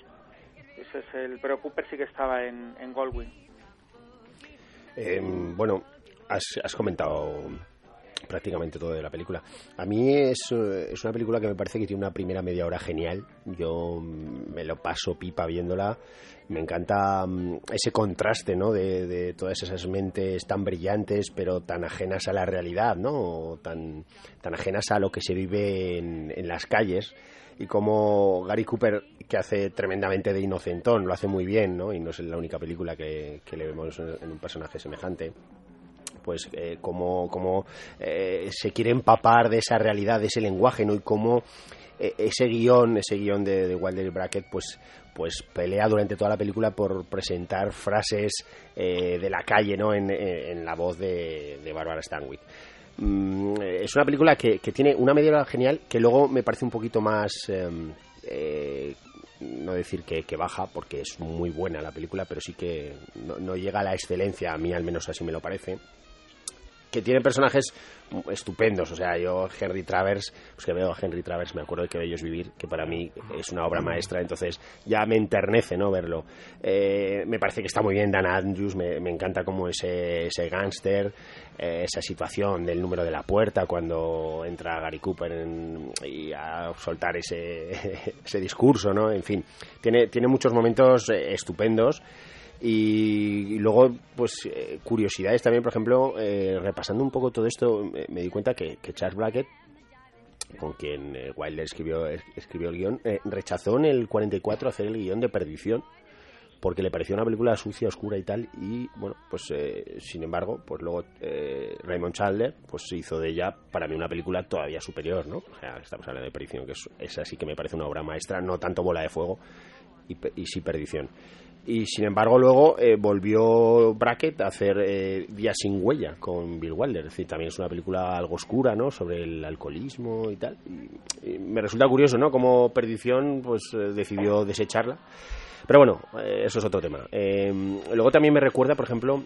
S4: Ese es el pero Cooper sí que estaba en, en Goldwyn.
S2: Em, bueno, has, comentado prácticamente todo de la película. A mí es, es, una película que me parece que tiene una primera media hora genial. Yo me lo paso pipa viéndola. Me encanta mm, ese contraste, ¿no? De, todas esas mentes tan brillantes, pero tan ajenas a la realidad, ¿no? Tan, tan ajenas a lo que se vive en, en las calles y como Gary Cooper, que hace tremendamente de inocentón, lo hace muy bien, ¿no? Y no es la única película que, le vemos en un personaje semejante pues eh, como, eh, se quiere empapar de esa realidad, de ese lenguaje, ¿no? Y cómo eh, ese guion, ese guion de, y Brackett, pues, pues pelea durante toda la película por presentar frases de la calle, ¿no? En, la voz de, de Barbara Stanwyck. Mm, es una película que, tiene una medida genial que luego me parece un poquito más... Em, eh, no decir que, baja, porque es muy buena la película, pero sí que no, llega a la excelencia, a mí al menos así me lo parece que tiene personajes estupendos. O sea, yo Henry Travers, pues que veo a Henry Travers, me acuerdo de que Bellos Vivir, que para mí es una obra maestra, entonces ya me enternece no verlo. Eh, me parece que está muy bien Dan Andrews, me, encanta como ese, ese gángster, eh, esa situación del número de la puerta cuando entra Gary Cooper y a soltar ese, ese discurso, ¿no? En fin, tiene, tiene muchos momentos eh, estupendos. Y, luego, pues, eh, curiosidades también, por ejemplo, eh, repasando un poco todo esto, me, di cuenta que, Charles Brackett, con quien eh, Wilder escribió, escribió el guion, rechazó en el 44 hacer el guion de Perdición, porque le pareció una película sucia, oscura y tal, y bueno, pues sin embargo, pues luego Raymond Chandler pues hizo de ella para mí una película todavía superior, ¿no? O sea, estamos hablando de Perdición, que es, esa sí que me parece una obra maestra, no tanto Bola de Fuego y, y sí Perdición y sin embargo luego eh, volvió Brackett a hacer eh, Día sin huella con Bill Wilder, es decir, también es una película algo oscura, ¿no? Sobre el alcoholismo y tal. Y, me resulta curioso, ¿no? Como Perdición pues eh, decidió desecharla. Pero bueno, eso es otro tema. luego también me recuerda, por ejemplo,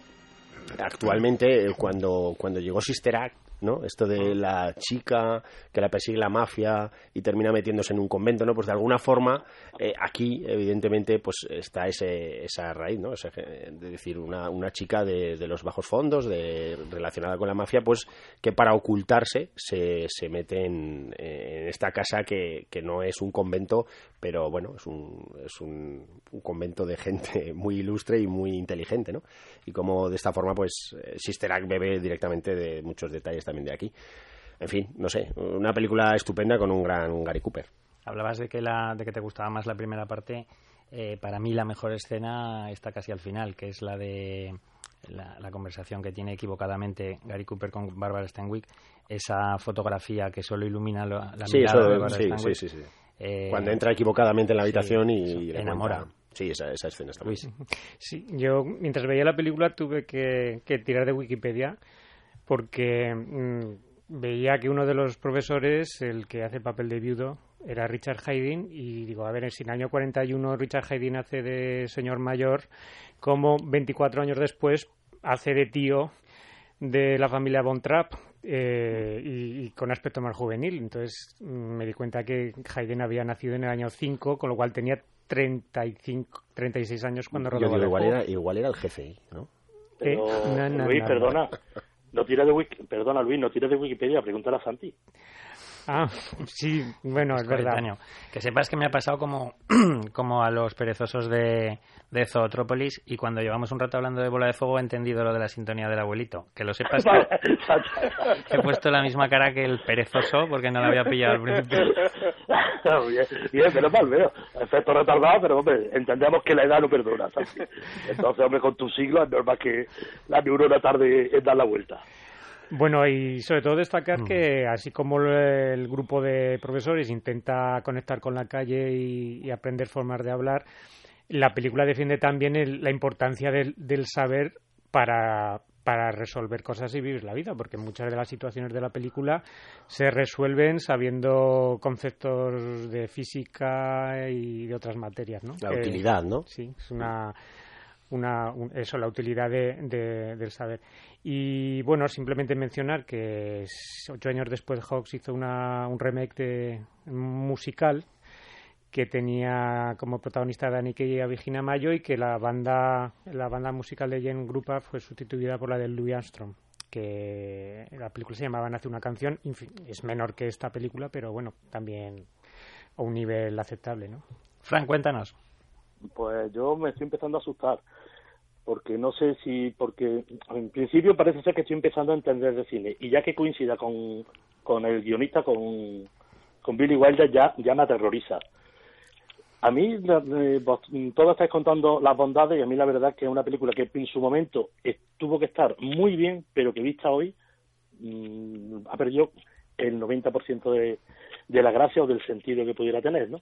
S2: actualmente cuando, cuando llegó Sister Act, ¿no? Esto de la chica que la persigue la mafia y termina metiéndose en un convento, ¿no? Pues de alguna forma eh, aquí, evidentemente, pues está ese, esa raíz, ¿no? es decir, una, una chica de, de, los bajos fondos, de, relacionada con la mafia, pues que para ocultarse se, se mete en, en esta casa que, que, no es un convento, pero bueno, es un, es un, un, convento de gente muy ilustre y muy inteligente, ¿no? Y como de esta forma, pues Sister Act bebe directamente de muchos detalles también de aquí. En fin, no sé, una película estupenda con un gran Gary Cooper.
S1: Hablabas de que, la, de que te gustaba más la primera parte. Eh, para mí la mejor escena está casi al final, que es la de la, conversación que tiene equivocadamente Gary Cooper con Barbara Stanwyck, esa fotografía que solo ilumina la mirada de Barbara
S2: sí, Sí, sí, eh, Cuando entra equivocadamente en la habitación y,
S1: enamora.
S2: Sí, esa, esa escena está muy bien.
S3: Sí, yo mientras veía la película tuve que, que tirar de Wikipedia porque mm, veía que uno de los profesores, el que hace el papel de viudo, era Richard Haydn y digo, a ver, si en el año 41 Richard Haydn hace de señor mayor, como 24 años después hace de tío de la familia Von Trapp eh, y, con aspecto más juvenil. Entonces me di cuenta que Haydn había nacido en el año 5, con lo cual tenía 35, 36 años cuando rodó.
S2: igual, era, igual era el jefe, ¿no?
S6: Eh, Luis, perdona, no tira de Wiki, perdona Luis, no tires de Wikipedia, pregúntale a Santi.
S3: Ah, sí, bueno, es verdad.
S1: Que sepas que me ha pasado como, como a los perezosos de, de Zootrópolis y cuando llevamos un rato hablando de bola de fuego he entendido lo de la sintonía del abuelito. Que lo sepas que he puesto la misma cara que el perezoso porque no la había pillado al principio.
S6: bien, bien, pero mal, veo. Efecto retardado, pero hombre, entendemos que la edad no perdona. Entonces, hombre, con tu siglo es normal que la neurona tarde en dar la vuelta.
S3: Bueno, y sobre todo destacar mm. que así como el grupo de profesores intenta conectar con la calle y, aprender formas de hablar, la película defiende también la importancia del, saber para, para resolver cosas y vivir la vida, porque muchas de las situaciones de la película se resuelven sabiendo conceptos de física y de otras materias, ¿no?
S2: La utilidad, ¿no?
S3: Sí, es una una, eso, la utilidad de, del saber. Y bueno, simplemente mencionar que ocho años después Hawks hizo una, un remake de, musical que tenía como protagonista a Kaye y a Virginia Mayo y que la banda, la banda musical de Jen Grupa fue sustituida por la de Louis Armstrong que la película se llamaba Nace una canción, es menor que esta película, pero bueno, también a un nivel aceptable, ¿no?
S1: Frank, cuéntanos.
S6: Pues yo me estoy empezando a asustar, porque no sé si, porque en principio parece ser que estoy empezando a entender de cine, y ya que coincida con, con el guionista, con, con Billy Wilder, ya, ya me aterroriza. A mí, eh, vos, todos estáis contando las bondades, y a mí la verdad que es una película que en su momento tuvo que estar muy bien, pero que vista hoy mmm, ha perdido el 90% de, de la gracia o del sentido que pudiera tener, ¿no?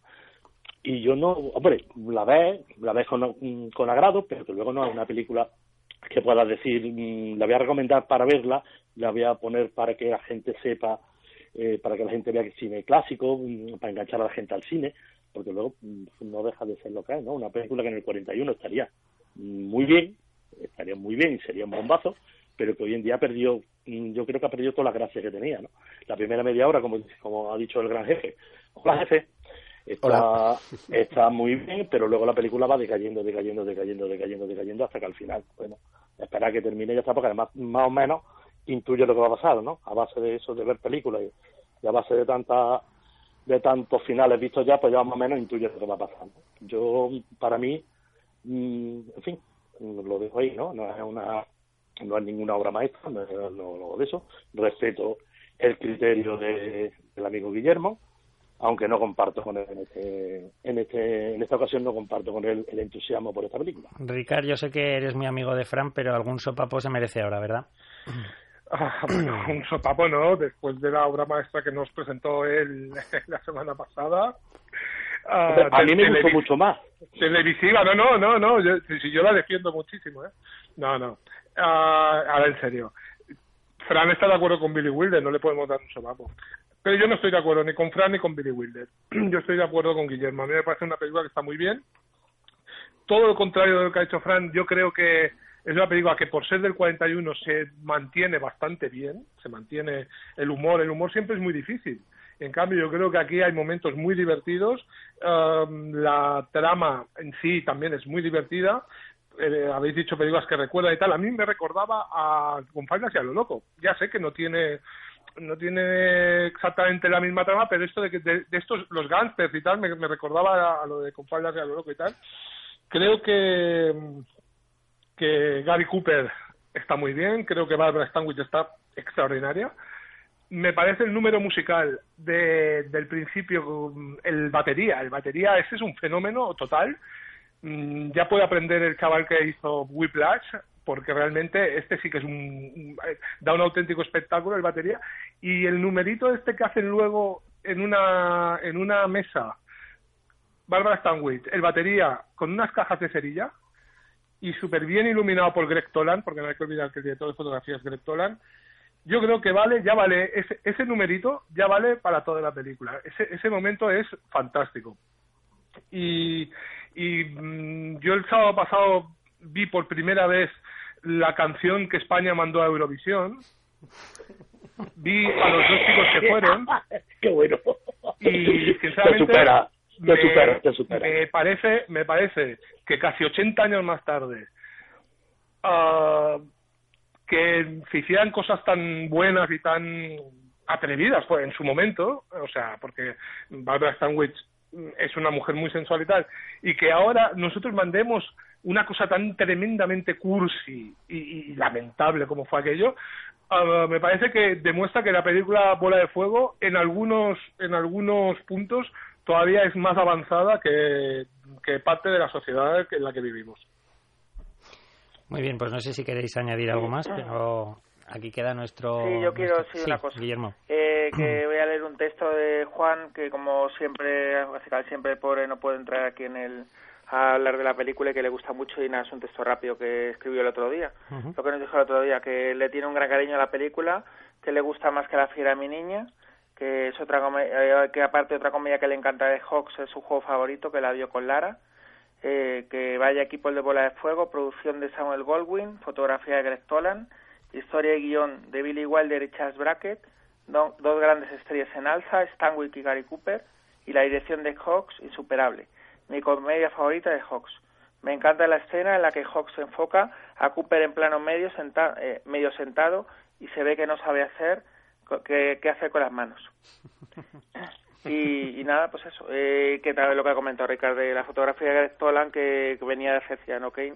S6: y yo no, hombre, la ves, la ves con, con agrado, pero que luego no es una película que puedas decir, mm, la voy a recomendar para verla, la voy a poner para que la gente sepa, eh, para que la gente vea que cine clásico, mm, para enganchar a la gente al cine, porque luego mm, no deja de ser lo que es, ¿no? Una película que en el 41 estaría muy bien, estaría muy bien y sería un bombazo, pero que hoy en día ha perdido, yo creo que ha perdido toda la gracia que tenía, ¿no? La primera media hora, como, como ha dicho el gran jefe, hola jefe, está, está muy bien, pero luego la película va decayendo, decayendo, decayendo, decayendo, decayendo hasta que al final, bueno, espera que termine y ya está, porque además más o menos intuye lo que va a pasar, ¿no? A base de eso, de ver películas y, a base de tanta de tantos finales vistos ya, pues ya más o menos intuye lo que va a pasar. Yo, para mí, mm, en fin, lo dejo ahí, ¿no? No es una no es ninguna obra maestra, no, no, de eso. Respeto el criterio de, del amigo Guillermo, aunque no comparto con él en, este, en, este, en esta ocasión no comparto con él el entusiasmo por esta película.
S1: Ricard, yo sé que eres muy amigo de Fran, pero algún sopapo se merece ahora, ¿verdad?
S5: Un sopapo no, después de la obra maestra que nos presentó él la semana pasada.
S6: Ah, a mí me gustó mucho más.
S5: Televisiva, no, no, no, no, yo, si, yo la defiendo muchísimo, ¿eh? No, no. Ah, ahora en serio. Fran está de acuerdo con Billy Wilder, no le podemos dar un sopapo. Pero yo no estoy de acuerdo ni con Fran ni con Billy Wilder. Yo estoy de acuerdo con Guillermo. A mí me parece una película que está muy bien. Todo lo contrario de lo que ha hecho Fran, yo creo que es una película que por ser del 41 se mantiene bastante bien, se mantiene el humor, el humor siempre es muy difícil. En cambio, yo creo que aquí hay momentos muy divertidos, um, la trama en sí también es muy divertida, eh, habéis dicho películas que recuerda y tal, a mí me recordaba a Con y a lo loco. Ya sé que no tiene no tiene exactamente la misma trama, pero esto de que de, estos los gangsters y tal me, recordaba a, lo de Con y a lo loco y tal. Creo que que Gary Cooper está muy bien, creo que Barbara Stanwyck está extraordinaria. Me parece el número musical de, del principio, el batería, el batería, ese es un fenómeno total. Mm, ya puede aprender el chaval que hizo Whiplash, porque realmente este sí que es un, da un auténtico espectáculo el batería y el numerito este que hacen luego en una en una mesa Barbara Stanwyck el batería con unas cajas de cerilla y súper bien iluminado por Greg Tolan, porque no hay que olvidar que el director de fotografía es Greg Tolan, yo creo que vale, ya vale, ese, ese numerito ya vale para toda la película. Ese, ese momento es fantástico. Y, y mm, yo el sábado pasado vi por primera vez la canción que España mandó a Eurovisión. Vi a los dos chicos que fueron.
S6: Qué bueno.
S5: Y sinceramente me, parece, me parece que casi 80 años más tarde uh, que se hicieran cosas tan buenas y tan atrevidas pues, en su momento, o sea, porque Barbara Stanwyck es una mujer muy sensual y tal, y que ahora nosotros mandemos una cosa tan tremendamente cursi y, lamentable como fue aquello, uh, me parece que demuestra que la película Bola de Fuego en algunos en algunos puntos todavía es más avanzada que, parte de la sociedad en la que vivimos.
S1: Muy bien, pues no sé si queréis añadir algo más, pero aquí queda nuestro.
S4: Sí, yo quiero decir una cosa.
S1: Guillermo.
S4: Eh, que voy a leer un texto de Juan que, como siempre, siempre pobre no puede entrar aquí en el a hablar de la película y que le gusta mucho y nada, es un texto rápido que escribió el otro día. Lo que nos dijo el otro día, que le tiene un gran cariño a la película, que le gusta más que la fiera de mi niña que es otra eh, que aparte otra comedia que le encanta de Hawks es su juego favorito que la vio con Lara eh, que vaya equipo de bola de fuego producción de Samuel Goldwyn fotografía de Greg Tolan historia y guion de Billy Wilder y Charles Brackett dos grandes estrellas en alza Stanwyck y Gary Cooper y la dirección de Hawks insuperable. Mi comedia favorita de Hawks. Me encanta la escena en la que Hawks enfoca a Cooper en plano medio, eh, medio sentado y se ve que no sabe hacer qué, qué hacer con las manos. Y, nada, pues eso, eh, que tal lo que ha comentado Ricardo, de la fotografía de Greg Tolan que, venía de no Kane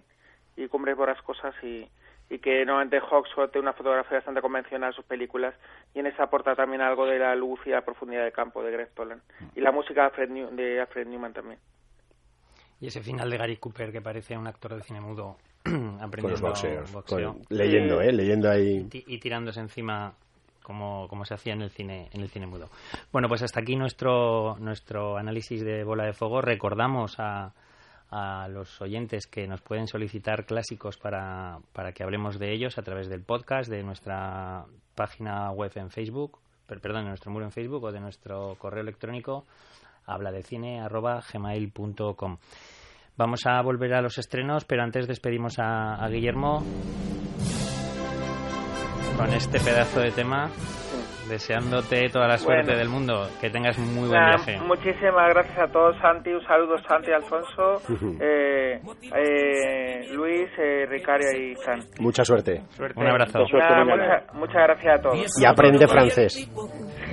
S4: y Cumbres cosas y, y que normalmente Hawks tiene una fotografía bastante convencional en sus películas y en esa aporta también algo de la luz y la profundidad de campo de Greg Tolan y la música de Alfred, de Alfred Newman también.
S1: Y ese final de Gary Cooper que parece un actor de cine mudo aprendiendo
S2: boxeo. leyendo, ¿eh? Leyendo ahí.
S1: y tirándose encima como, como se hacía en el cine en el cine mudo. Bueno, pues hasta aquí nuestro nuestro análisis de bola de fuego. Recordamos a, a los oyentes que nos pueden solicitar clásicos para, para que hablemos de ellos a través del podcast, de nuestra página web en Facebook, perdón, de nuestro muro en Facebook o de nuestro correo electrónico habla de cine gmail.com. Vamos a volver a los estrenos, pero antes despedimos a Guillermo con este pedazo de tema deseándote toda la suerte del mundo, que tengas muy buen viaje.
S4: Muchísimas gracias a todos, Santi, un saludo Santi, Alfonso, eh, eh, Luis, eh, Ricaria y San.
S2: Mucha suerte.
S1: Un abrazo.
S4: muchas gracias a todos.
S2: Y aprende francés.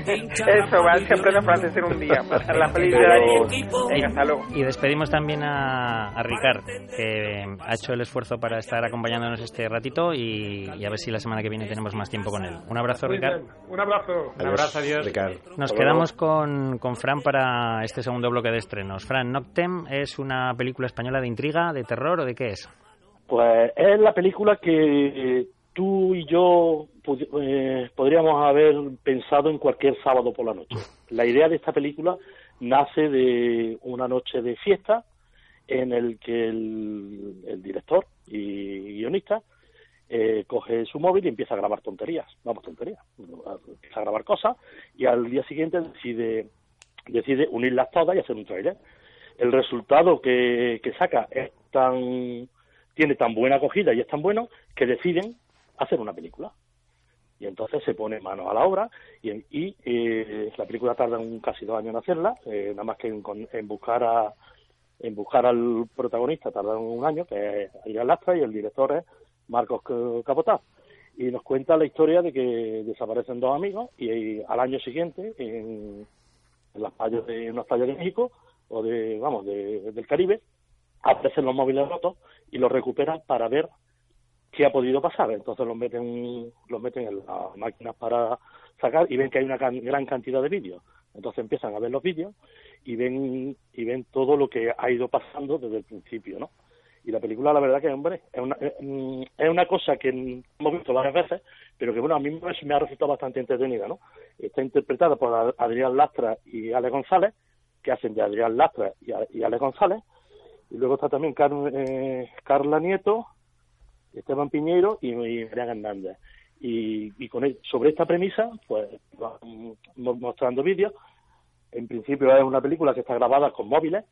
S4: Eso, va, que aprende francés en un día. la felicidad
S1: y, y despedimos también a, a Ricard, que ha hecho el esfuerzo para estar acompañándonos este ratito y, a ver si la semana que viene tenemos más tiempo con él. Un abrazo, Ricard.
S5: Un abrazo.
S1: Un abrazo, adiós. Nos quedamos con, con Fran para este segundo bloque de estrenos. Fran, Noctem es una película española de intriga, de terror o de qué es?
S6: Pues es la película que tú y yo eh, podríamos haber pensado en cualquier sábado por la noche. La idea de esta película nace de una noche de fiesta en el que el, el director y guionista eh, coge su móvil y empieza a grabar tonterías, vamos, tonterías, empieza a grabar cosas y al día siguiente decide, decide unirlas todas y hacer un trailer. El resultado que, que saca es tan, tiene tan buena acogida y es tan bueno que deciden hacer una película. Y entonces se pone mano a la obra y, y eh, la película tarda un, casi dos años en hacerla, eh, nada más que en, buscar a en buscar al protagonista tarda un año, que es Adrián Lastra, y el director es Marcos Capotaz. Y nos cuenta la historia de que desaparecen dos amigos y, al año siguiente, en, las playas de unas playas de México o de, vamos, del Caribe, aparecen los móviles rotos y los recuperan para ver qué ha podido pasar. Entonces los meten, los meten en las máquinas para sacar y ven que hay una gran cantidad de vídeos. Entonces empiezan a ver los vídeos y ven y ven todo lo que ha ido pasando desde el principio, ¿no? Y la película, la verdad que, hombre, es una, es una cosa que hemos visto varias veces, pero que, bueno, a mí me ha resultado bastante entretenida, ¿no? Está interpretada por Adrián Lastra y Ale González, que hacen de Adrián Lastra y, Ale González, y luego está también eh, Carla Nieto, Esteban Piñeiro y, Mariana Hernández. Y, con sobre esta premisa, pues vamos mostrando vídeos. En principio es una película que está grabada con móviles.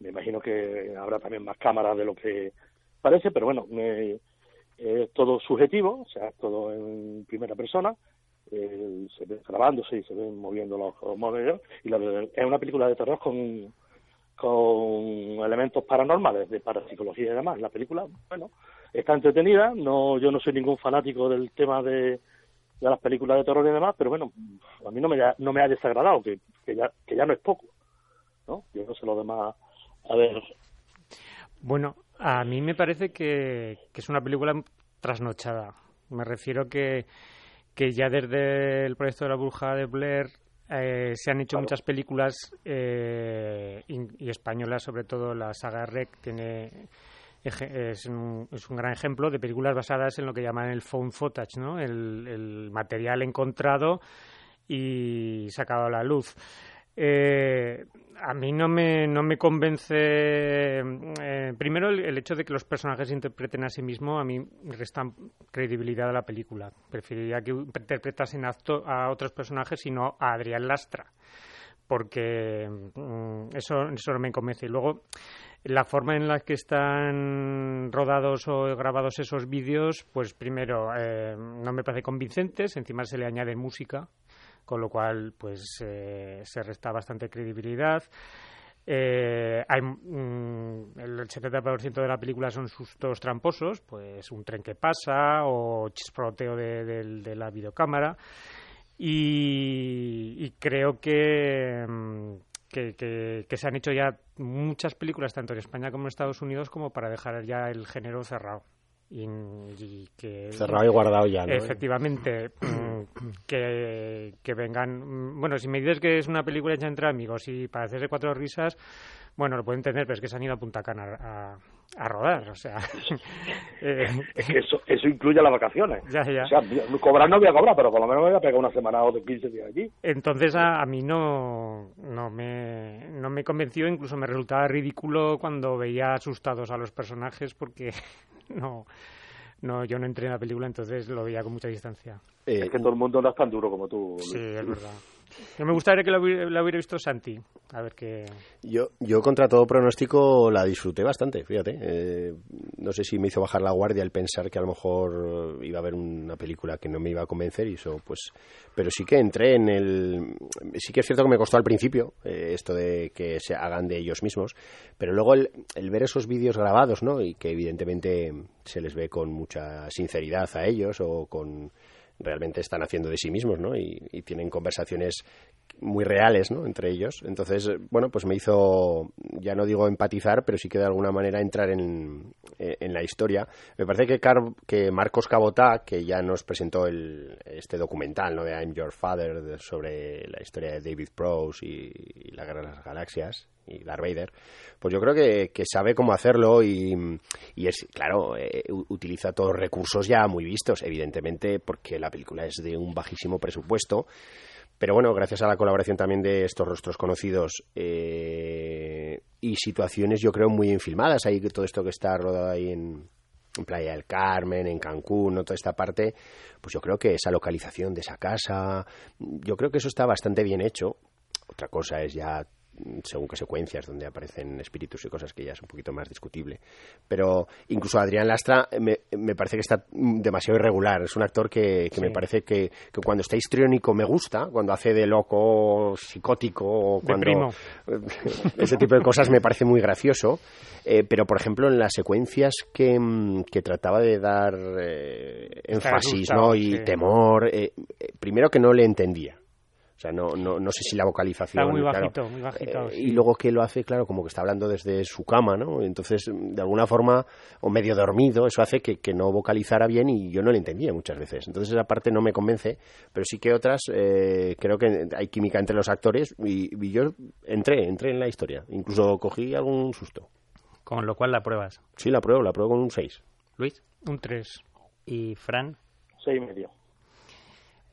S6: Me imagino que habrá también más cámaras de lo que parece, pero bueno, es todo subjetivo, o sea, todo en primera persona. Eh, se ve grabándose y se ven moviendo los, móviles. Y es una película de terror con con elementos paranormales, de parapsicología y demás. La película, bueno, está entretenida. No, yo no soy ningún fanático del tema de, de las películas de terror y demás, pero bueno, a mí no me, no me ha desagradado, que, que, ya, que ya no es poco. ¿no? Yo no sé lo demás. A ver.
S3: Bueno, a mí me parece que, que es una película trasnochada. Me refiero que, que ya desde el proyecto de la bruja de Blair eh, se han hecho muchas películas eh, y, españolas, sobre todo la saga Rec tiene es un, es un, gran ejemplo de películas basadas en lo que llaman el phone footage, ¿no? el, material encontrado y sacado a la luz. Eh, a mí no me, no me convence. Eh, primero, el, hecho de que los personajes interpreten a sí mismos, a mí restan credibilidad a la película. Preferiría que interpretasen a, a otros personajes y no a Adrián Lastra. Porque mm, eso, eso no me convence. Y luego, la forma en la que están rodados o grabados esos vídeos, pues primero, eh, no me parece convincentes. Encima se le añade música con lo cual pues eh, se resta bastante credibilidad. Eh, hay, mm, el 70% de la película son sustos tramposos, pues un tren que pasa o chisproteo de, la videocámara. Y, creo que, mm, que, que, se han hecho ya muchas películas, tanto en España como en Estados Unidos, como para dejar ya el género cerrado. Y, que
S2: cerrado y guardado ya
S3: efectivamente mm, que, que vengan mm, bueno si me dices que es una película hecha entre amigos y para hacerse cuatro risas bueno lo puedo entender pero es que se han ido a Punta Cana a, a rodar, o sea...
S6: Eh, es que eso, eso incluye las vacaciones.
S3: Ya, ya.
S6: O sea, cobrar no voy a cobrar, pero por lo menos me voy a pegar una semana o de 15 días allí.
S3: Entonces a, a mí no, no, me, no me convenció, incluso me resultaba ridículo cuando veía asustados a los personajes porque no no, yo no entré en la película, entonces lo veía con mucha distancia.
S6: es que todo el mundo no es tan duro como tú.
S3: Sí, es verdad. Me gustaría que la hubiera, visto Santi. A ver qué.
S2: Yo, yo contra todo pronóstico la disfruté bastante, fíjate. Eh, no sé si me hizo bajar la guardia el pensar que a lo mejor iba a haber una película que no me iba a convencer y eso, pues. Pero sí que entré en el. Sí que es cierto que me costó al principio eh, esto de que se hagan de ellos mismos, pero luego el, el ver esos vídeos grabados, ¿no? Y que evidentemente se les ve con mucha sinceridad a ellos o con realmente están haciendo de sí mismos, ¿no? Y, tienen conversaciones muy reales, ¿no? Entre ellos. Entonces, bueno, pues me hizo, ya no digo empatizar, pero sí que de alguna manera entrar en, en la historia. Me parece que, que Marcos Cabotá, que ya nos presentó el, este documental, ¿no? De I'm Your Father, sobre la historia de David Prowse y la Guerra de las Galaxias, y Darth Vader, pues yo creo que, sabe cómo hacerlo y, y es, claro, eh, utiliza todos recursos ya muy vistos, evidentemente, porque la película es de un bajísimo presupuesto. Pero bueno, gracias a la colaboración también de estos rostros conocidos eh, y situaciones, yo creo, muy infilmadas. Ahí todo esto que está rodado ahí en, Playa del Carmen, en Cancún, toda esta parte, pues yo creo que esa localización de esa casa, yo creo que eso está bastante bien hecho. Otra cosa es ya según qué secuencias donde aparecen espíritus y cosas que ya es un poquito más discutible. Pero incluso Adrián Lastra me, me parece que está demasiado irregular. Es un actor que, que me parece que, que, cuando está histriónico me gusta, cuando hace de loco, psicótico, o cuando ese tipo de cosas me parece muy gracioso. Eh, pero, por ejemplo, en las secuencias que, que trataba de dar eh, énfasis ¿no? y temor, eh, primero que no le entendía. O sea, no, no, no sé si la vocalización...
S3: Está muy bajito, muy bajito.
S2: Eh, y luego que lo hace, claro, como que está hablando desde su cama, ¿no? Entonces, de alguna forma, o medio dormido, eso hace que, que no vocalizara bien y yo no le entendía muchas veces. Entonces, esa parte no me convence, pero sí que otras, eh, creo que hay química entre los actores y, y, yo entré, entré en la historia. Incluso cogí algún susto.
S1: Con lo cual la pruebas.
S2: Sí, la pruebo, la pruebo con un 6.
S1: Luis.
S3: Un 3.
S1: ¿Y Fran?
S6: Seis y medio.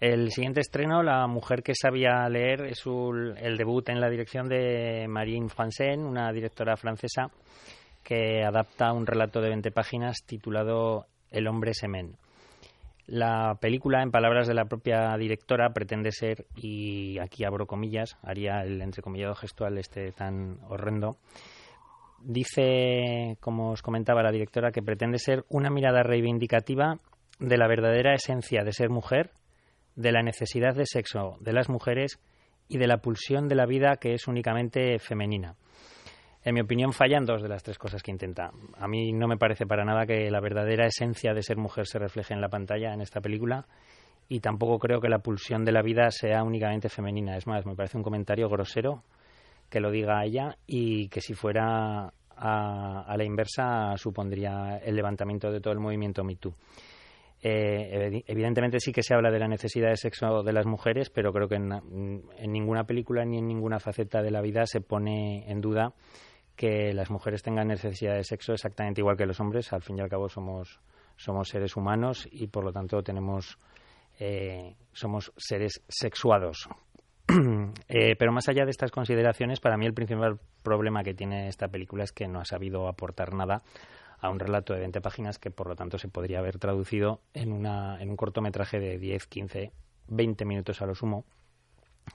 S1: El siguiente estreno, La mujer que sabía leer, es el debut en la dirección de Marine Franzen, una directora francesa que adapta un relato de 20 páginas titulado El hombre semen. La película, en palabras de la propia directora, pretende ser, y aquí abro comillas, haría el entrecomillado gestual este tan horrendo, dice, como os comentaba la directora, que pretende ser una mirada reivindicativa de la verdadera esencia de ser mujer de la necesidad de sexo de las mujeres y de la pulsión de la vida que es únicamente femenina. En mi opinión, fallan dos de las tres cosas que intenta. A mí no me parece para nada que la verdadera esencia de ser mujer se refleje en la pantalla en esta película y tampoco creo que la pulsión de la vida sea únicamente femenina. Es más, me parece un comentario grosero que lo diga ella y que si fuera a, a la inversa supondría el levantamiento de todo el movimiento MeToo. Eh, evidentemente sí que se habla de la necesidad de sexo de las mujeres, pero creo que en, ninguna película ni en ninguna faceta de la vida se pone en duda que las mujeres tengan necesidad de sexo exactamente igual que los hombres. Al fin y al cabo somos, somos seres humanos y por lo tanto tenemos eh, somos seres sexuados. eh, pero más allá de estas consideraciones, para mí el principal problema que tiene esta película es que no ha sabido aportar nada a un relato de 20 páginas que por lo tanto se podría haber traducido en, una, en un cortometraje de 10, 15, 20 minutos a lo sumo,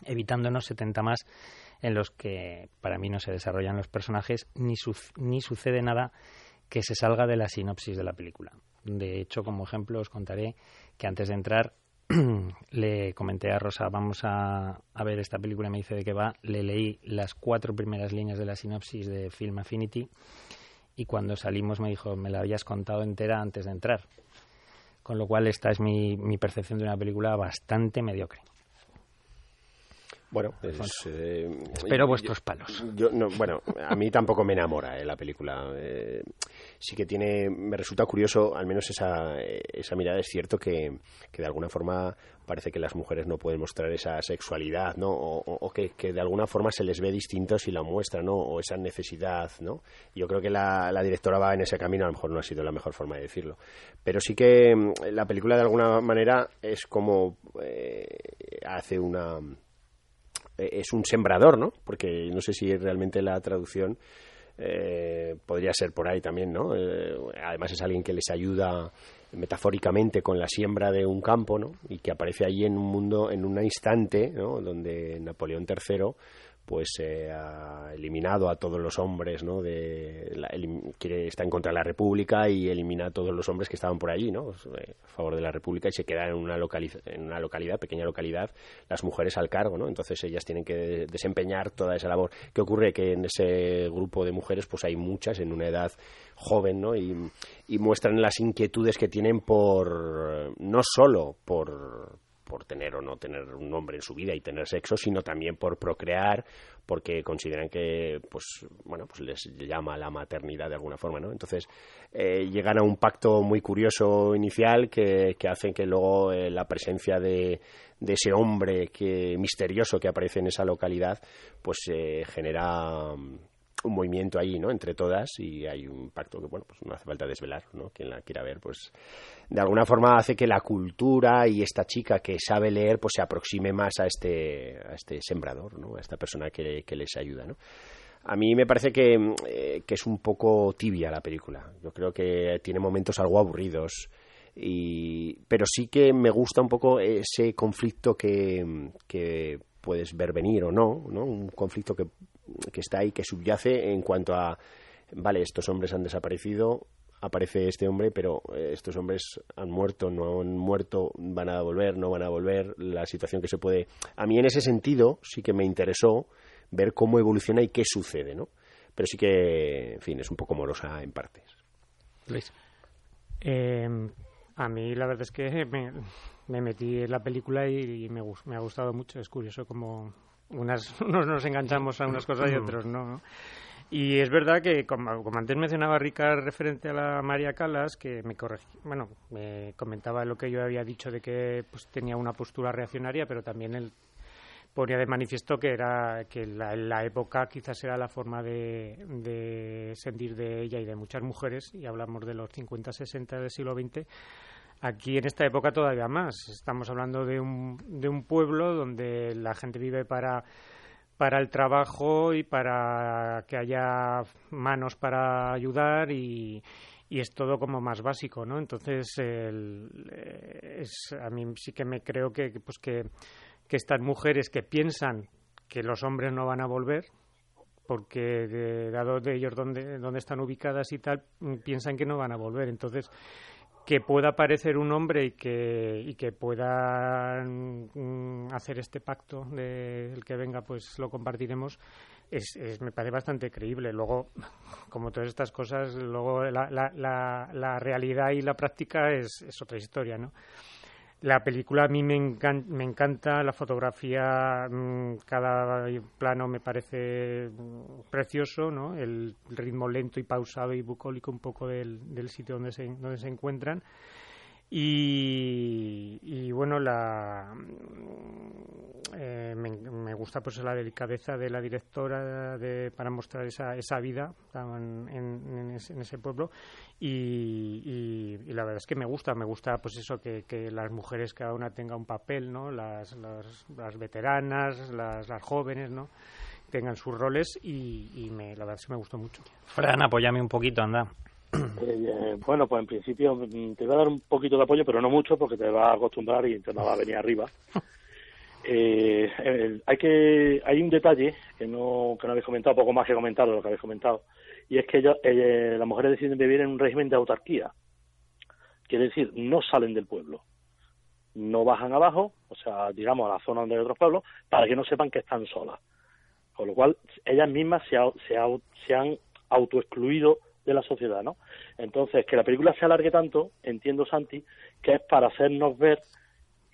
S1: evitándonos 70 más en los que para mí no se desarrollan los personajes ni, su, ni sucede nada que se salga de la sinopsis de la película. De hecho, como ejemplo, os contaré que antes de entrar le comenté a Rosa, vamos a, a, ver esta película, me dice de qué va, le leí las cuatro primeras líneas de la sinopsis de Film Affinity y cuando salimos me dijo, me la habías contado entera antes de entrar. Con lo cual esta es mi, mi percepción de una película bastante mediocre.
S2: Bueno, es, eh,
S1: espero yo, vuestros palos.
S2: Yo, no, bueno, a mí tampoco me enamora eh, la película. Eh, sí que tiene, me resulta curioso, al menos esa, esa mirada es cierto que, que, de alguna forma parece que las mujeres no pueden mostrar esa sexualidad, ¿no? O, que, que, de alguna forma se les ve distinto si la muestran, ¿no? O esa necesidad, ¿no? Yo creo que la, la directora va en ese camino, a lo mejor no ha sido la mejor forma de decirlo. Pero sí que la película de alguna manera es como eh, hace una es un sembrador, ¿no? Porque no sé si realmente la traducción eh, podría ser por ahí también, ¿no? Eh, además es alguien que les ayuda metafóricamente con la siembra de un campo, ¿no? Y que aparece allí en un mundo, en un instante, ¿no? Donde Napoleón III pues eh, ha eliminado a todos los hombres, ¿no? De, está en contra de la República y elimina a todos los hombres que estaban por allí, ¿no? A favor de la República y se queda en una, en una localidad, pequeña localidad, las mujeres al cargo, ¿no? Entonces ellas tienen que desempeñar toda esa labor. ¿Qué ocurre? Que en ese grupo de mujeres pues hay muchas en una edad joven, ¿no? Y, y muestran las inquietudes que tienen por, no solo por, por tener o no tener un hombre en su vida y tener sexo, sino también por procrear, porque consideran que, pues, bueno, pues les llama la maternidad de alguna forma, ¿no? Entonces, eh, llegan a un pacto muy curioso inicial que, que hace que luego eh, la presencia de, de, ese hombre que misterioso que aparece en esa localidad, pues eh, genera un movimiento ahí, ¿no? Entre todas y hay un pacto que, bueno, pues no hace falta desvelar, ¿no? Quien la quiera ver, pues de alguna forma hace que la cultura y esta chica que sabe leer, pues se aproxime más a este, a este sembrador, ¿no? A esta persona que, les ayuda, ¿no? A mí me parece que, eh, que, es un poco tibia la película. Yo creo que tiene momentos algo aburridos. Y, pero sí que me gusta un poco ese conflicto que, que puedes ver venir o no, ¿no? Un conflicto que que está ahí, que subyace en cuanto a, vale, estos hombres han desaparecido, aparece este hombre, pero eh, estos hombres han muerto, no han muerto, van a volver, no van a volver, la situación que se puede... A mí en ese sentido sí que me interesó ver cómo evoluciona y qué sucede, ¿no? Pero sí que, en fin, es un poco morosa en partes.
S1: Luis.
S3: Eh, a mí la verdad es que me, metí en la película y, me, me, ha gustado mucho. Es curioso como unas, unos nos enganchamos a unas cosas y otros no. ¿no? Y es verdad que, como, antes mencionaba Ricard referente a la María Calas, que me bueno, me comentaba lo que yo había dicho de que pues, tenía una postura reaccionaria, pero también él ponía de manifiesto que era que la, la época quizás era la forma de, de, sentir de ella y de muchas mujeres, y hablamos de los 50-60 del siglo XX, aquí en esta época todavía más. Estamos hablando de un, de un pueblo donde la gente vive para para el trabajo y para que haya manos para ayudar y, y es todo como más básico, ¿no? Entonces, el, eh, es, a mí sí que me creo que, pues que, que estas mujeres que piensan que los hombres no van a volver, porque dado de ellos donde, donde están ubicadas y tal, piensan que no van a volver. Entonces, que pueda aparecer un hombre y que, y que pueda mm, hacer este pacto de el que venga, pues lo compartiremos, es, me parece bastante creíble. Luego, como todas estas cosas, luego la, la, la, la realidad y la práctica es, es otra historia, ¿no? La película a mí me, encanta, la fotografía, mm, cada plano me parece mm, precioso, ¿no? El ritmo lento y pausado y bucólico un poco del, del sitio donde se, donde se encuentran. Y, bueno, la, eh, me, gusta pues la delicadeza de la directora de, para mostrar esa, esa vida en, ese, pueblo y, la verdad es que me gusta, me gusta pues eso que, las mujeres cada una tenga un papel, ¿no? Las, las, las veteranas, las, las jóvenes, ¿no? tengan sus roles y, me, la verdad es que me gustó mucho.
S1: Fran, apóyame un poquito, anda.
S6: Eh, bueno, pues en principio mm, te voy a dar un poquito de apoyo, pero no mucho porque te va a acostumbrar y te va a venir arriba. Eh, hay que hay un detalle que no que no habéis comentado, poco más que comentado lo que habéis comentado, y es que ellos, eh, las mujeres deciden vivir en un régimen de autarquía. Quiere decir, no salen del pueblo, no bajan abajo, o sea, digamos a la zona donde hay otros pueblos, para que no sepan que están solas. Con lo cual, ellas mismas se, se, se han autoexcluido de la sociedad, ¿no? Entonces, que la película se alargue tanto, entiendo, Santi, que es para hacernos ver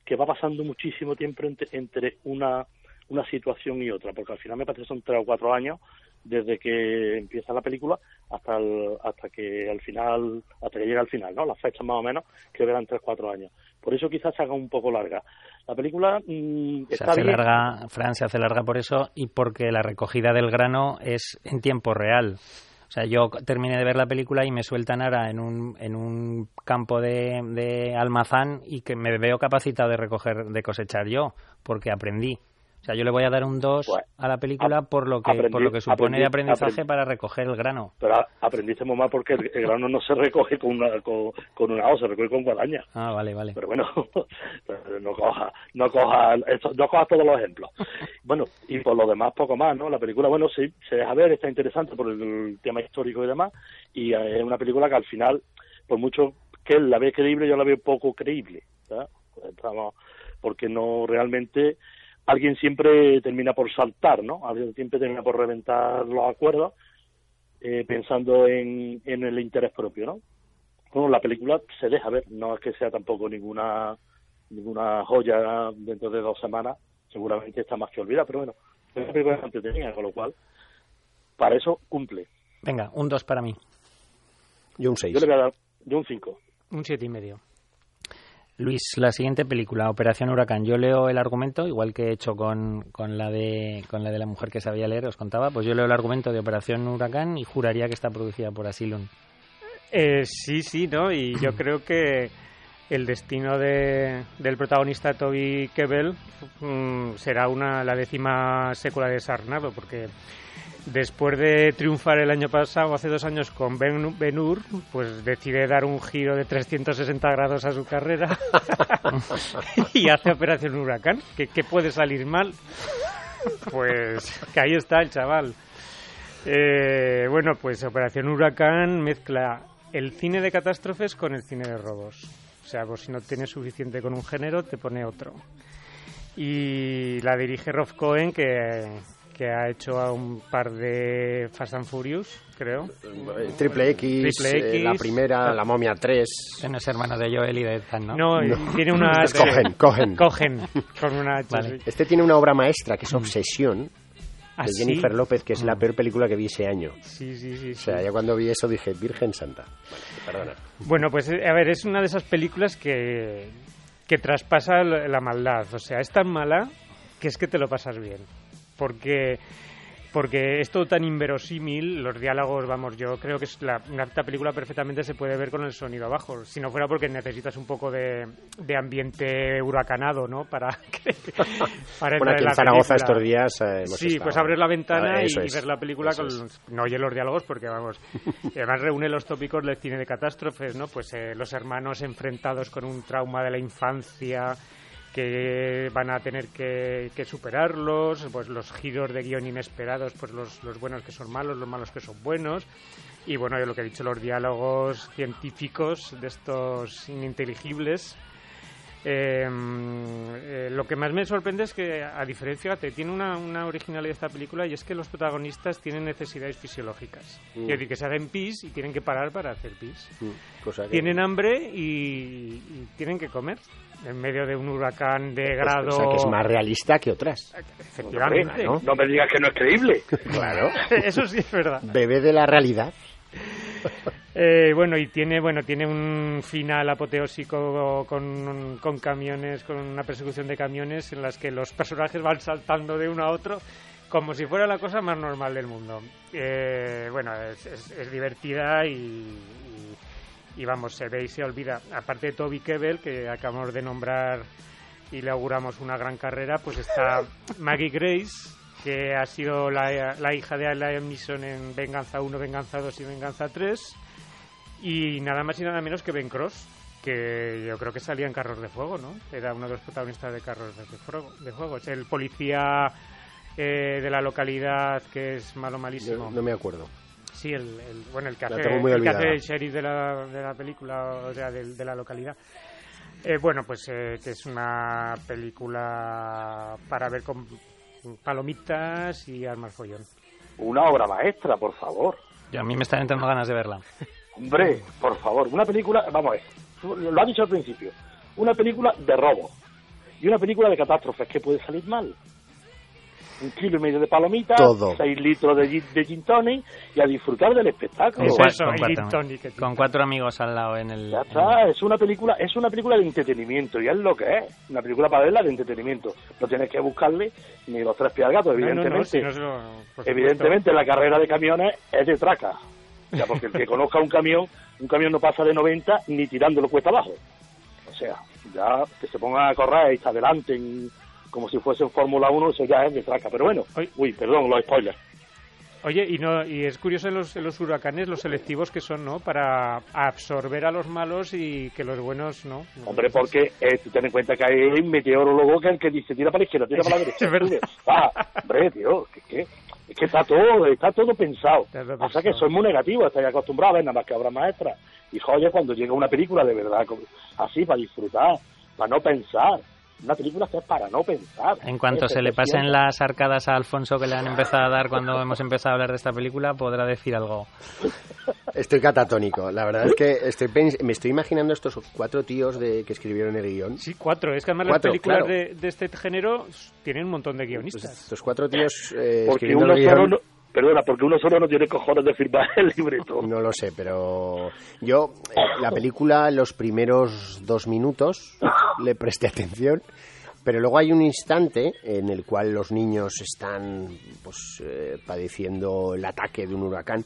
S6: que va pasando muchísimo tiempo entre, una, una situación y otra, porque al final me parece que son tres o cuatro años desde que empieza la película hasta hasta que al final hasta que llega al final no las fechas más o menos que verán tres cuatro años. Por eso quizás se haga un poco larga. La película mm,
S1: se hace larga Fran se hace larga por eso y porque la recogida del grano es en tiempo real o sea, yo terminé de ver la película y me sueltan ahora en un, en un campo de, de almazán y que me veo capacitado de recoger, de cosechar yo, porque aprendí. O sea, yo le voy a dar un 2 a la película por lo que por lo que supone de aprendizaje para recoger el grano.
S6: Pero aprendiste muy mal porque el, grano no se recoge con una con, con una hoz, se recoge con guadaña.
S1: Ah, vale, vale.
S6: Pero bueno, no coja no coja no coja todos los ejemplos. bueno, y por lo demás poco más, ¿no? La película, bueno, sí, se deja ver, está interesante por el, tema histórico y demás, y es una película que al final, por mucho que él la ve creíble, yo la veo poco creíble, ¿verdad? porque no realmente alguien siempre termina por saltar, ¿no? Alguien siempre termina por reventar los acuerdos eh, pensando en, en el interés propio, ¿no? Bueno, la película se deja ver, no es que sea tampoco ninguna ninguna joya dentro de dos semanas, seguramente está más que olvidada, pero bueno, es una película entretenida, con lo cual, para eso cumple.
S1: Venga, un 2 para mí.
S2: Yo un 6.
S6: Yo le voy a dar yo un 5.
S3: Un siete y medio.
S1: Luis, la siguiente película, Operación Huracán. Yo leo el argumento, igual que he hecho con, con, la de, con la de la mujer que sabía leer, os contaba, pues yo leo el argumento de Operación Huracán y juraría que está producida por Asylum.
S3: Eh, sí, sí, ¿no? Y yo creo que el destino de, del protagonista Toby Kebbell mm, será una la décima secuela de Sarnado, porque después de triunfar el año pasado, hace dos años, con Ben, ben Hur, pues decide dar un giro de 360 grados a su carrera y hace Operación Huracán. ¿Qué, puede salir mal? pues que ahí está el chaval. Eh, bueno, pues Operación Huracán mezcla el cine de catástrofes con el cine de robos. O sea, pues si no tienes suficiente con un género, te pone otro. Y la dirige Rolf Cohen, que, que ha hecho a un par de Fast and Furious, creo.
S2: Triple X,
S3: Triple
S2: eh, la
S3: X.
S2: primera, la momia 3.
S1: No es hermano de Joel y de Ethan, ¿no?
S3: No, y tiene una...
S2: Es Cohen, Cohen.
S3: Cohen, con una H.
S1: Vale.
S3: sí.
S2: Este tiene una obra maestra que es Obsesión,
S3: ¿Ah,
S2: de
S3: sí?
S2: Jennifer López, que es la peor película que vi ese año.
S3: Sí, sí, sí.
S2: O sea,
S3: sí.
S2: ya cuando vi eso dije, Virgen Santa. Bueno, perdona.
S3: Bueno, pues eh, a ver, es una de esas películas que, que traspasa la maldad. O sea, es tan mala que es que te lo pasas bien. Porque, porque es todo tan inverosímil, los diálogos, vamos, yo creo que es la, una, esta película perfectamente se puede ver con el sonido abajo. Si no fuera porque necesitas un poco de, de ambiente huracanado, ¿no? Para, que, para
S2: Bueno, aquí
S3: en la
S2: Zaragoza
S3: película.
S2: estos días eh, hemos
S3: Sí,
S2: estado.
S3: pues abres la ventana
S2: Ah,
S3: y, y ver la película
S2: eso
S3: con los- no oyes los diálogos porque vamos y además reúne los tópicos del cine de catástrofes no pues eh, los hermanos enfrentados con un trauma de la infancia que van a tener que, que superarlos pues los giros de guion inesperados pues los, los buenos que son malos los malos que son buenos. Y bueno yo lo que he dicho los diálogos científicos de estos ininteligibles eh, eh, lo que más me sorprende es que, a diferencia, fíjate, tiene una, una originalidad esta película y es que los protagonistas tienen necesidades fisiológicas.
S2: Mm.
S3: Es decir, que se hacen pis y tienen que parar para hacer pis.
S2: Mm, cosa que-
S3: Tienen hambre y, y tienen que comer en medio de un huracán de grado.
S2: O sea, que es más realista que otras.
S3: Efectivamente.
S2: ¿no?
S6: No me digas que no es creíble.
S2: Claro.
S3: Eso sí es verdad.
S2: Bebé de la realidad.
S3: Eh, bueno, y tiene, bueno, tiene un final apoteósico con, con camiones, con una persecución de camiones en las que los personajes van saltando de uno a otro como si fuera la cosa más normal del mundo. Eh, bueno, es, es- divertida y, y- y, vamos, se ve y se olvida. Aparte de Toby Kebbell, que acabamos de nombrar y le auguramos una gran carrera, pues está Maggie Grace, que ha sido la, la hija de Liam Neeson en Venganza 1, Venganza 2 y Venganza 3, y nada más y nada menos que Ben Cross, que yo creo que salía en Carros de Fuego, ¿no? Era uno de los protagonistas de Carros de Fuego. De fuego. Es el policía eh, de la localidad que es malo malísimo.
S2: Yo no me acuerdo.
S3: Sí, el, el- bueno, el que hace, el que hace el sheriff de la, de la película, o sea, del- de, la localidad. Eh, bueno, pues eh, que es una película para ver con palomitas y armas follón.
S6: Una obra maestra, por favor.
S1: Yo, a mí me están entrando ganas de verla.
S6: Hombre, por favor, una película, vamos a ver, lo has dicho al principio, una película de robo y una película de catástrofes, ¿qué puede salir mal? Un kilo y medio de palomitas,
S2: Todo.
S6: seis litros de, gin- de gin tonic y a disfrutar del espectáculo.
S3: Es eso,
S1: con cuatro,
S3: gin tonic
S1: con cuatro amigos al lado en el...
S6: Ya
S1: en-
S6: está, es una película, es una película de entretenimiento y es lo que es, una película para verla de entretenimiento. No tienes que buscarle ni los tres pies al gato,
S3: No, no, no,
S6: evidentemente.
S3: si lo-.
S6: Evidentemente la carrera de camiones es de traca. O sea, porque el que conozca un camión, un camión no pasa de 90 ni tirándolo cuesta abajo. O sea, ya que se ponga a correr y se adelanten como si fuese en Fórmula 1, eso ya es de traca. Pero bueno, uy, perdón, los spoilers.
S3: Oye, y, no, y es curioso en los, en los huracanes los selectivos que son, ¿no? Para absorber a los malos y que los buenos no.
S6: Hombre, porque eh, tú ten en cuenta que hay un meteorólogo que que dice tira para la izquierda, tira para la derecha.
S3: Es verdad.
S6: Ah, hombre, tío, que, que, es que está todo, está todo pensado. O sea que soy muy negativo, estoy acostumbrado a ver nada más que obras maestras. Y joder, cuando llega una película de verdad, así, para disfrutar, para no pensar. Una película que es para no pensar.
S1: En cuanto se le pasen las arcadas a Alfonso que le han empezado a dar cuando hemos empezado a hablar de esta película, podrá decir algo.
S2: Estoy catatónico. La verdad es que estoy pens- me estoy imaginando estos cuatro tíos de que escribieron el guion.
S3: Sí, cuatro. Es que además
S2: Cuatro,
S3: las películas
S2: claro.
S3: de, de este género tienen un montón de
S2: Pues
S3: guionistas.
S2: estos cuatro tíos eh,
S6: Porque
S2: escribiendo
S6: uno
S2: el
S6: solo
S2: guion.
S6: no, perdona, porque uno solo no tiene cojones de firmar el libreto.
S2: No lo sé, pero yo eh, la película los primeros dos minutos le presté atención, pero luego hay un instante en el cual los niños están pues eh, padeciendo el ataque de un huracán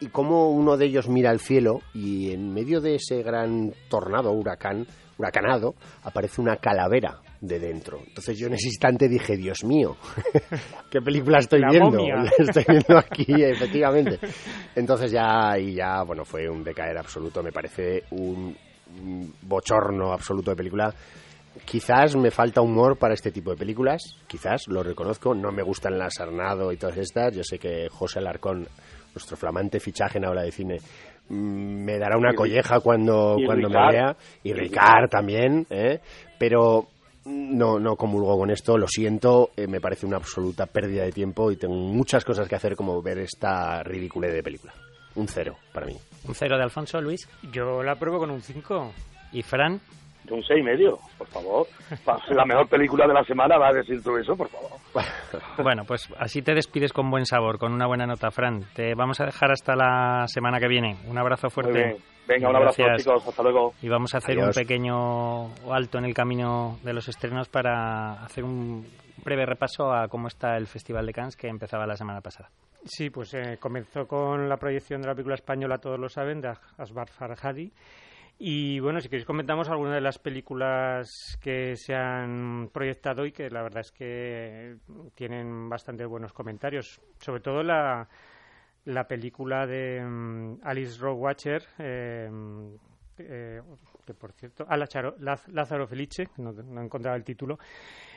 S2: y cómo uno de ellos mira al cielo y en medio de ese gran tornado, huracán, huracanado, aparece una calavera de dentro. Entonces yo en ese instante dije, Dios mío, ¿qué película estoy
S3: La
S2: viendo?
S3: momia.
S2: Estoy viendo aquí, efectivamente. Entonces ya, y ya, bueno, fue un decaer absoluto, me parece un, bochorno absoluto de película. quizás me falta humor para este tipo de películas, quizás, lo reconozco, no me gustan las Arnado y todas estas, yo sé que José Alarcón, nuestro flamante fichaje en habla de cine, me dará una colleja cuando, cuando me vea, y Ricard también, ¿eh? pero no, no comulgo con esto, lo siento, eh, me parece una absoluta pérdida de tiempo y tengo muchas cosas que hacer como ver esta ridícula de película. Un cero para mí.
S1: ¿Un cero de Alfonso, Luis?
S3: Yo la pruebo con un 5.
S1: ¿Y Fran?
S6: Un seis y medio, por favor. La mejor película de la semana va a decir todo eso, por favor.
S1: Bueno, pues así te despides con buen sabor, con una buena nota, Fran. Te vamos a dejar hasta la semana que viene. Un abrazo fuerte.
S6: Venga, un abrazo, chicos. Hasta luego.
S1: Y vamos a hacer un pequeño alto en el camino de los estrenos para hacer un breve repaso a cómo está el Festival de Cannes que empezaba la semana pasada.
S3: Sí, pues eh, comenzó con la proyección de la película española, todos lo saben, de Asbar Farhadi. Y bueno, si queréis comentamos algunas de las películas que se han proyectado y que la verdad es que tienen bastante buenos comentarios. Sobre todo la, la película de mm, Alice Rowe Watcher, eh, eh, que por cierto, ah, Lázaro Felice, no, no he encontrado el título,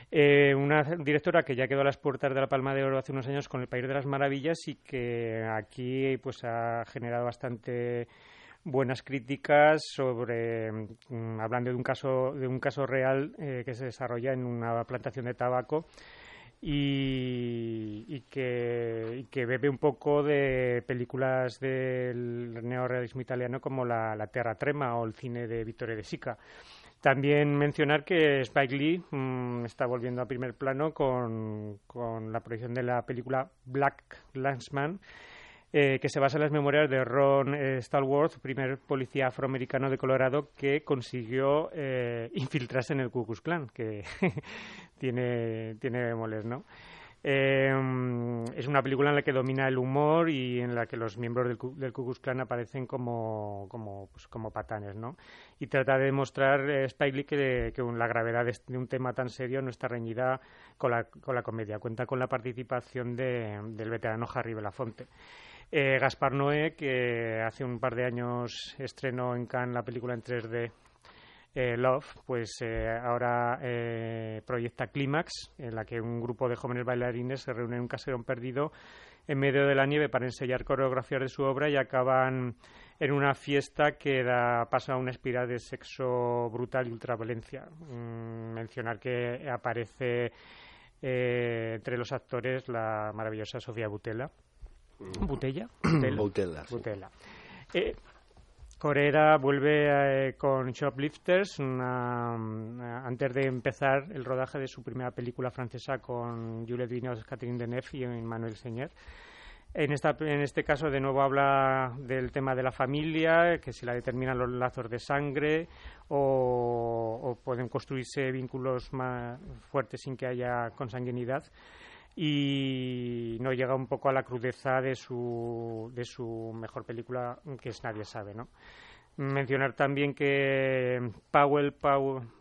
S3: eh, una directora que ya quedó a las puertas de la Palma de Oro hace unos años con El País de las Maravillas y que aquí pues ha generado bastante buenas críticas sobre mm, hablando de un caso de un caso real eh, que se desarrolla en una plantación de tabaco y, que, que, bebe un poco de películas del neorealismo italiano como la, la Terra Trema o el cine de Vittorio De Sica. También mencionar que Spike Lee mm, está volviendo a primer plano con, con la proyección de la película Black Landsman, eh, que se basa en las memorias de Ron eh, Stallworth, primer policía afroamericano de Colorado que consiguió eh, infiltrarse en el Ku Klux Klan, que tiene, tiene moles, ¿no? es una película en la que domina el humor y en la que los miembros del, del Ku Klux Klan aparecen como, como, pues, como patanes, ¿no? Y trata de demostrar Spike Lee que, que la gravedad de, un tema tan serio no está reñida con la, con la comedia. Cuenta con la participación de, del veterano Harry Belafonte. Eh, Gaspar Noé, que hace un par de años estrenó en Cannes la película en 3D eh, Love, pues eh, ahora proyecta Clímax, en la que un grupo de jóvenes bailarines se reúnen en un caserón perdido en medio de la nieve para ensayar coreografías de su obra y acaban en una fiesta que da paso a una espiral de sexo brutal y ultraviolencia. Mm, mencionar que aparece entre los actores la maravillosa Sofía Butela Butella.
S2: Butella.
S3: Butella. Eh, Corera vuelve eh, con Shoplifters antes de empezar el rodaje de su primera película francesa con Juliette Binoche, Catherine Deneuve y Manuel Señer. En, esta, en este caso, de nuevo habla del tema de la familia, que si la determinan los lazos de sangre o, o pueden construirse vínculos más fuertes sin que haya consanguinidad y no llega un poco a la crudeza de su, de su mejor película, que es Nadie sabe, ¿no? Mencionar también que Powell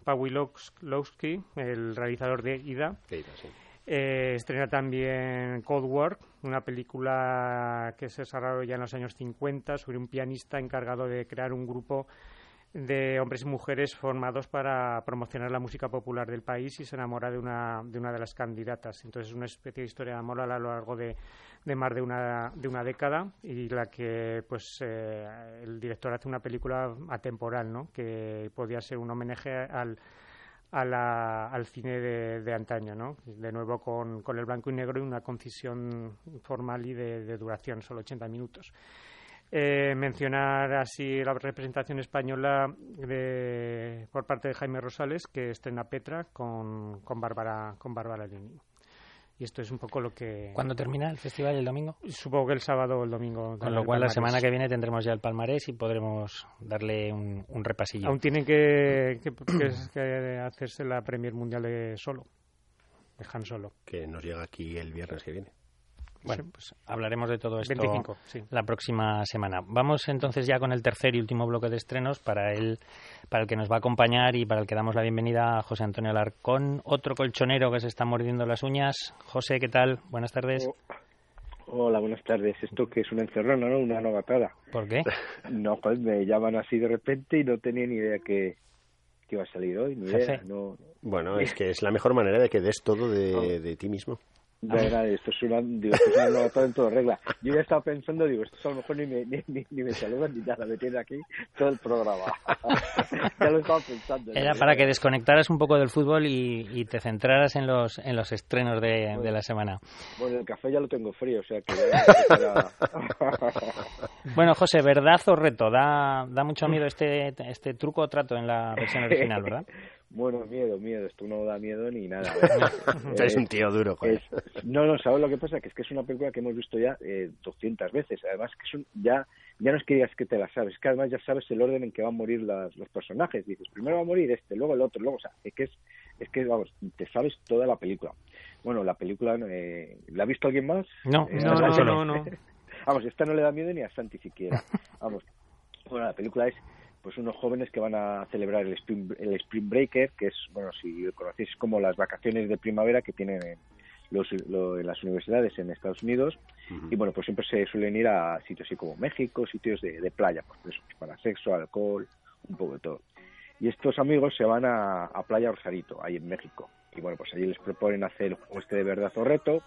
S3: Pawilowski, el realizador de Ida, eh, estrena también Cold War, una película que se desarrolló ya en los años 50 sobre un pianista encargado de crear un grupo de hombres y mujeres formados para promocionar la música popular del país y se enamora de una de, una de las candidatas. Entonces es una especie de historia de amor a lo largo de, de más de una, de una década y la que pues eh, el director hace una película atemporal, ¿no? que podía ser un homenaje al, al cine de, de, antaño, ¿no? De nuevo con, con el blanco y negro y una concisión formal y de, de duración, solo 80 minutos. Eh, mencionar así la representación española de, por parte de Jaime Rosales, que estrena Petra con, con Bárbara con Bárbara Lini. Y esto es un poco lo que...
S1: ¿Cuándo termina el festival el domingo?
S3: Supongo que el sábado o el domingo.
S1: Con lo cual la semana que viene tendremos ya el palmarés y podremos darle un, un repasillo.
S3: Aún tienen que, que, que, hacerse la Premier Mundial de Solo, de Han Solo.
S2: Que nos llega aquí el viernes que viene.
S1: Bueno, pues hablaremos de todo esto la próxima semana. Vamos entonces ya con el tercer y último bloque de estrenos para el, para el que nos va a acompañar y para el que damos la bienvenida a José Antonio Alarcón, otro colchonero que se está mordiendo las uñas. José, ¿qué tal? Buenas tardes. Oh,
S7: hola, buenas tardes. Esto que es una encerrona, ¿no? Una novatada.
S1: ¿Por qué?
S7: No, pues me llaman así de repente y no tenía ni idea que, que iba a salir hoy, ni idea. No,
S2: bueno, es que es la mejor manera de que des todo de, de ti mismo.
S7: De esto es una, digo, esto es una todo en todo regla. Yo ya estaba pensando, digo, esto a lo mejor ni me, ni, ni, me saludan ni nada, me tiene aquí todo el programa. ya lo estaba pensando.
S1: Era para que desconectaras un poco del fútbol y, y te centraras en los, en los estrenos de, bueno, de, la semana.
S7: Bueno, el café ya lo tengo frío, o sea que...
S1: bueno, José, ¿verdad o reto? Da, da mucho miedo este, este truco o trato en la versión original, ¿verdad?
S7: Bueno, miedo, miedo. Esto no da miedo ni nada.
S2: es un tío duro, joder.
S7: Es, no, no, ¿sabes lo que pasa? Que es que es una película que hemos visto ya eh, 200 veces. Además, que es un, ya, ya no es que digas que te la sabes, es que además ya sabes el orden en que van a morir las, los personajes. Dices, primero va a morir este, luego el otro, luego, o sea, es que es, es que, vamos, te sabes toda la película. Bueno, la película, eh, ¿la ha visto alguien más?
S1: No,
S7: eh,
S1: no, no, no, no.
S7: vamos, esta no le da miedo ni a Santi siquiera. Vamos, bueno, la película es pues unos jóvenes que van a celebrar el Spring, el Spring Breaker, que es, bueno, si conocéis como las vacaciones de primavera que tienen en, los, lo, en las universidades en Estados Unidos. Uh -huh. Y bueno, pues siempre se suelen ir a sitios así como México, sitios de, de playa, pues eso, para sexo, alcohol, un poco de todo. Y estos amigos se van a, a Playa Rosarito, ahí en México. Y bueno, pues allí les proponen hacer juego este de verdad o reto.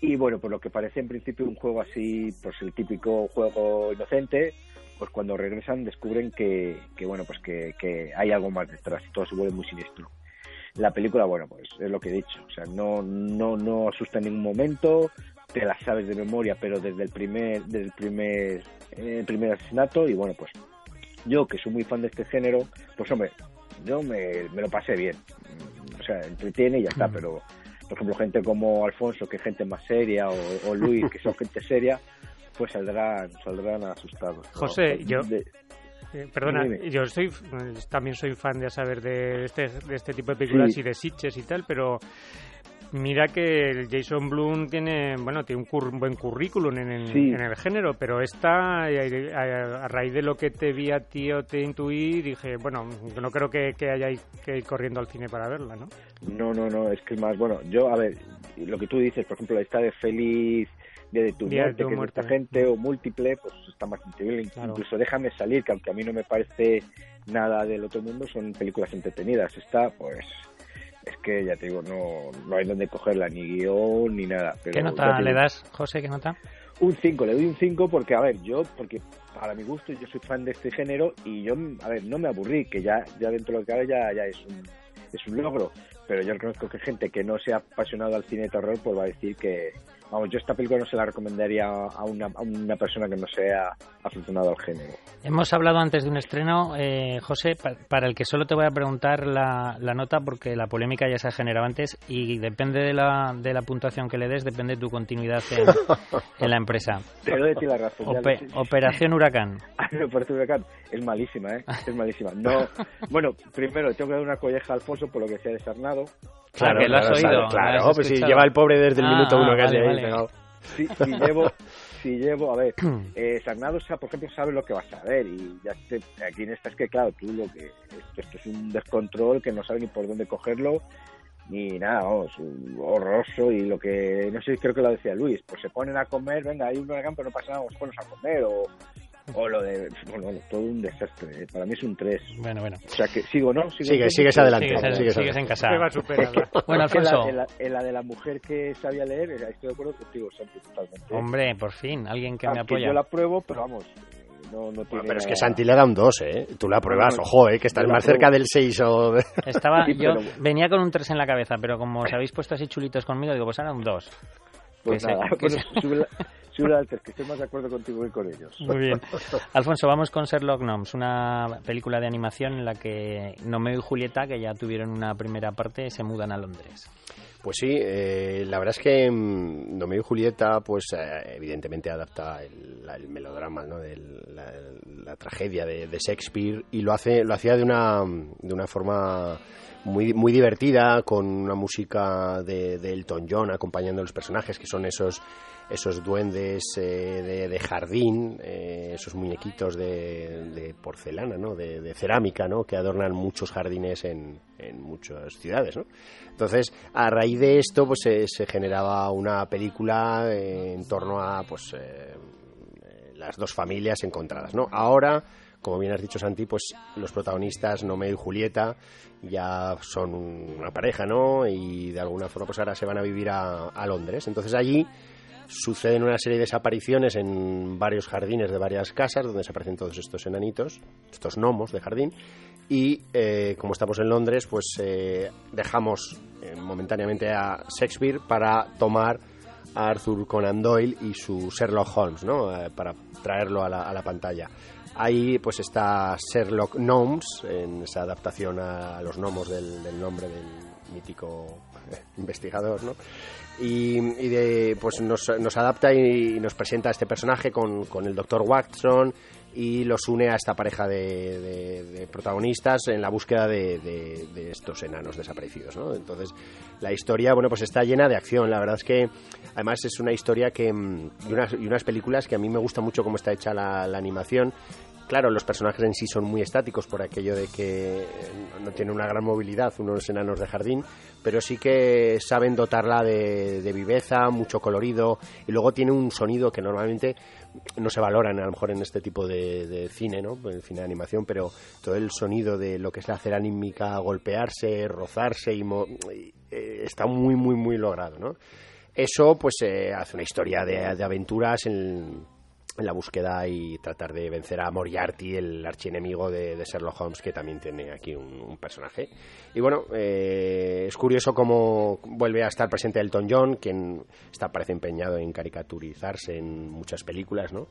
S7: Y bueno, por lo que parece en principio un juego así, pues el típico juego inocente, pues cuando regresan descubren que, que bueno, pues que, que, hay algo más detrás y todo se vuelve muy siniestro. La película, bueno, pues es lo que he dicho, o sea, no, no, no asusta en ningún momento, te la sabes de memoria, pero desde el primer, desde el primer, eh, primer asesinato y bueno, pues yo que soy muy fan de este género, pues hombre, yo me, me lo pasé bien, o sea, entretiene y ya está, pero por ejemplo gente como Alfonso, que es gente más seria, o, o Luis, que son gente seria, pues saldrán saldrán asustados.
S3: José, yo de... eh, perdona, Dime. yo soy también soy fan de saber de este de este tipo de películas sí. y de Sitches y tal, pero mira que el Jason Blum tiene bueno tiene un, cur, un buen currículum en el, sí. en el, género pero esta a, a, a, raíz de lo que te vi a ti o te intuí dije bueno no creo que, que haya que ir corriendo al cine para verla no
S7: no no no es que más bueno yo a ver lo que tú dices por ejemplo esta de Feliz de tu Día muerte, de tu que muerte. es gente, o múltiple, pues está más increíble. Claro. Incluso Déjame salir, que aunque a mí no me parece nada del otro mundo, son películas entretenidas. Esta, pues, es que ya te digo, no, no hay donde cogerla, ni guion, ni nada. Pero
S1: ¿Qué nota le das, José? ¿Qué nota?
S7: Un 5, le doy un 5 porque, a ver, yo, porque para mi gusto, yo soy fan de este género y yo, a ver, no me aburrí, que ya, ya dentro de lo que cabe ya, ya es un, es un logro. Pero yo reconozco que gente que no se ha apasionado al cine de terror, pues va a decir que, vamos, yo esta película no se la recomendaría a una, a una persona que no sea aficionado al género.
S1: Hemos hablado antes de un estreno, eh, José, pa para el que solo te voy a preguntar la, la, nota porque la polémica ya se ha generado antes y depende de la, de la puntuación que le des, depende de tu continuidad en, en la empresa.
S7: Te doy la razón.
S1: Ope Operación Huracán.
S7: Operación Huracán es malísima, ¿eh? Es malísima. No, bueno, primero tengo que dar una colleja a Alfonso por lo que se ha desarnado.
S1: Claro, que lo has
S2: claro,
S1: oído.
S2: Claro, pues si lleva el pobre desde el
S1: ah,
S2: minuto uno casi
S1: vale,
S2: ahí
S1: vale.
S2: Pegado.
S7: Si, si llevo, si llevo, a ver, eh, Sarnado, por ejemplo, sabe lo que vas a ver y ya te, aquí en esta es que, claro, tú lo que, esto, esto es un descontrol que no sabe ni por dónde cogerlo ni nada, vamos, horroroso y lo que, no sé, creo que lo decía Luis, pues se ponen a comer, venga, hay un huracán, pero no pasa nada, vamos a comer o o lo de bueno, todo un desastre ¿eh? para mí es un 3
S1: bueno bueno.
S7: O sea que sigo no
S2: sigo sigue sigues adelante
S1: sigues,
S2: sigues,
S1: sigues en casa.
S3: Bueno
S1: Alfonso
S7: en la, en, la, en la, de la mujer que sabía leer estoy de acuerdo contigo Santi totalmente.
S1: Hombre por fin alguien que
S7: Aunque
S1: me apoya.
S7: yo la pruebo pero vamos no, no
S2: bueno, pero es que Santi le da un 2, ¿eh? Tú la pruebas, ojo, ¿eh? Que estás más cerca del 6 o... De...
S1: Estaba, yo venía con un 3 en la cabeza, pero como os habéis puesto así chulitos conmigo, digo, pues ahora un 2.
S7: Pues que nada, que bueno, sube altas, que estoy más de acuerdo contigo que con ellos.
S1: Muy bien. Alfonso, vamos con Sherlock Gnomes, una película de animación en la que Nomeo y Julieta, que ya tuvieron una primera parte, se mudan a Londres.
S2: Pues sí, eh, la verdad es que mmm, Nomeo y Julieta, pues eh, evidentemente adapta el, el melodrama, ¿no? La, tragedia de, de, Shakespeare y lo hace, lo hacía de una, de una forma muy, muy divertida, con una música de, de Elton John acompañando a los personajes, que son esos esos duendes eh, de, jardín, eh, esos muñequitos de, de porcelana, ¿no? De, cerámica, ¿no? Que adornan muchos jardines en, muchas ciudades, ¿no? Entonces, a raíz de esto, pues se, generaba una película en torno a, pues, eh, las dos familias encontradas, ¿no? Ahora, como bien has dicho Santi, pues los protagonistas, Nomé y Julieta, ya son una pareja, ¿no? Y de alguna forma pues ahora se van a vivir a, a Londres. Entonces allí suceden una serie de desapariciones en varios jardines de varias casas donde se aparecen todos estos enanitos, estos gnomos de jardín. Y eh, como estamos en Londres, pues eh, dejamos eh, momentáneamente a Shakespeare para tomar a Arthur Conan Doyle y su Sherlock Holmes, ¿no? Para traerlo a la, a la pantalla. Ahí pues está Sherlock Gnomes, en esa adaptación a los gnomos del, del nombre del mítico investigador, ¿no? Y, y de, pues nos, adapta y, nos presenta a este personaje con, con el doctor Watson y los une a esta pareja de, de- de protagonistas en la búsqueda de, de- estos enanos desaparecidos, ¿no? Entonces, la historia, bueno, pues está llena de acción. La verdad es que, además, es una historia que... mm, y unas, y unas películas que a mí me gusta mucho cómo está hecha la animación. Claro, los personajes en sí son muy estáticos por aquello de que no tienen una gran movilidad, unos enanos de jardín, pero sí que saben dotarla de, viveza, mucho colorido, y luego tiene un sonido que normalmente no se valoran a lo mejor en este tipo de, cine, ¿no? En el cine de animación, pero todo el sonido de lo que es la cerámica golpearse, rozarse y, mo- eh, está muy, muy, muy logrado, ¿no? Eso, pues, eh, hace una historia de aventuras en, en la búsqueda y tratar de vencer a Moriarty, el archienemigo de, Sherlock Holmes, que también tiene aquí un, personaje. Y bueno, eh, es curioso cómo vuelve a estar presente Elton John, quien está parece empeñado en caricaturizarse en muchas películas, ¿no?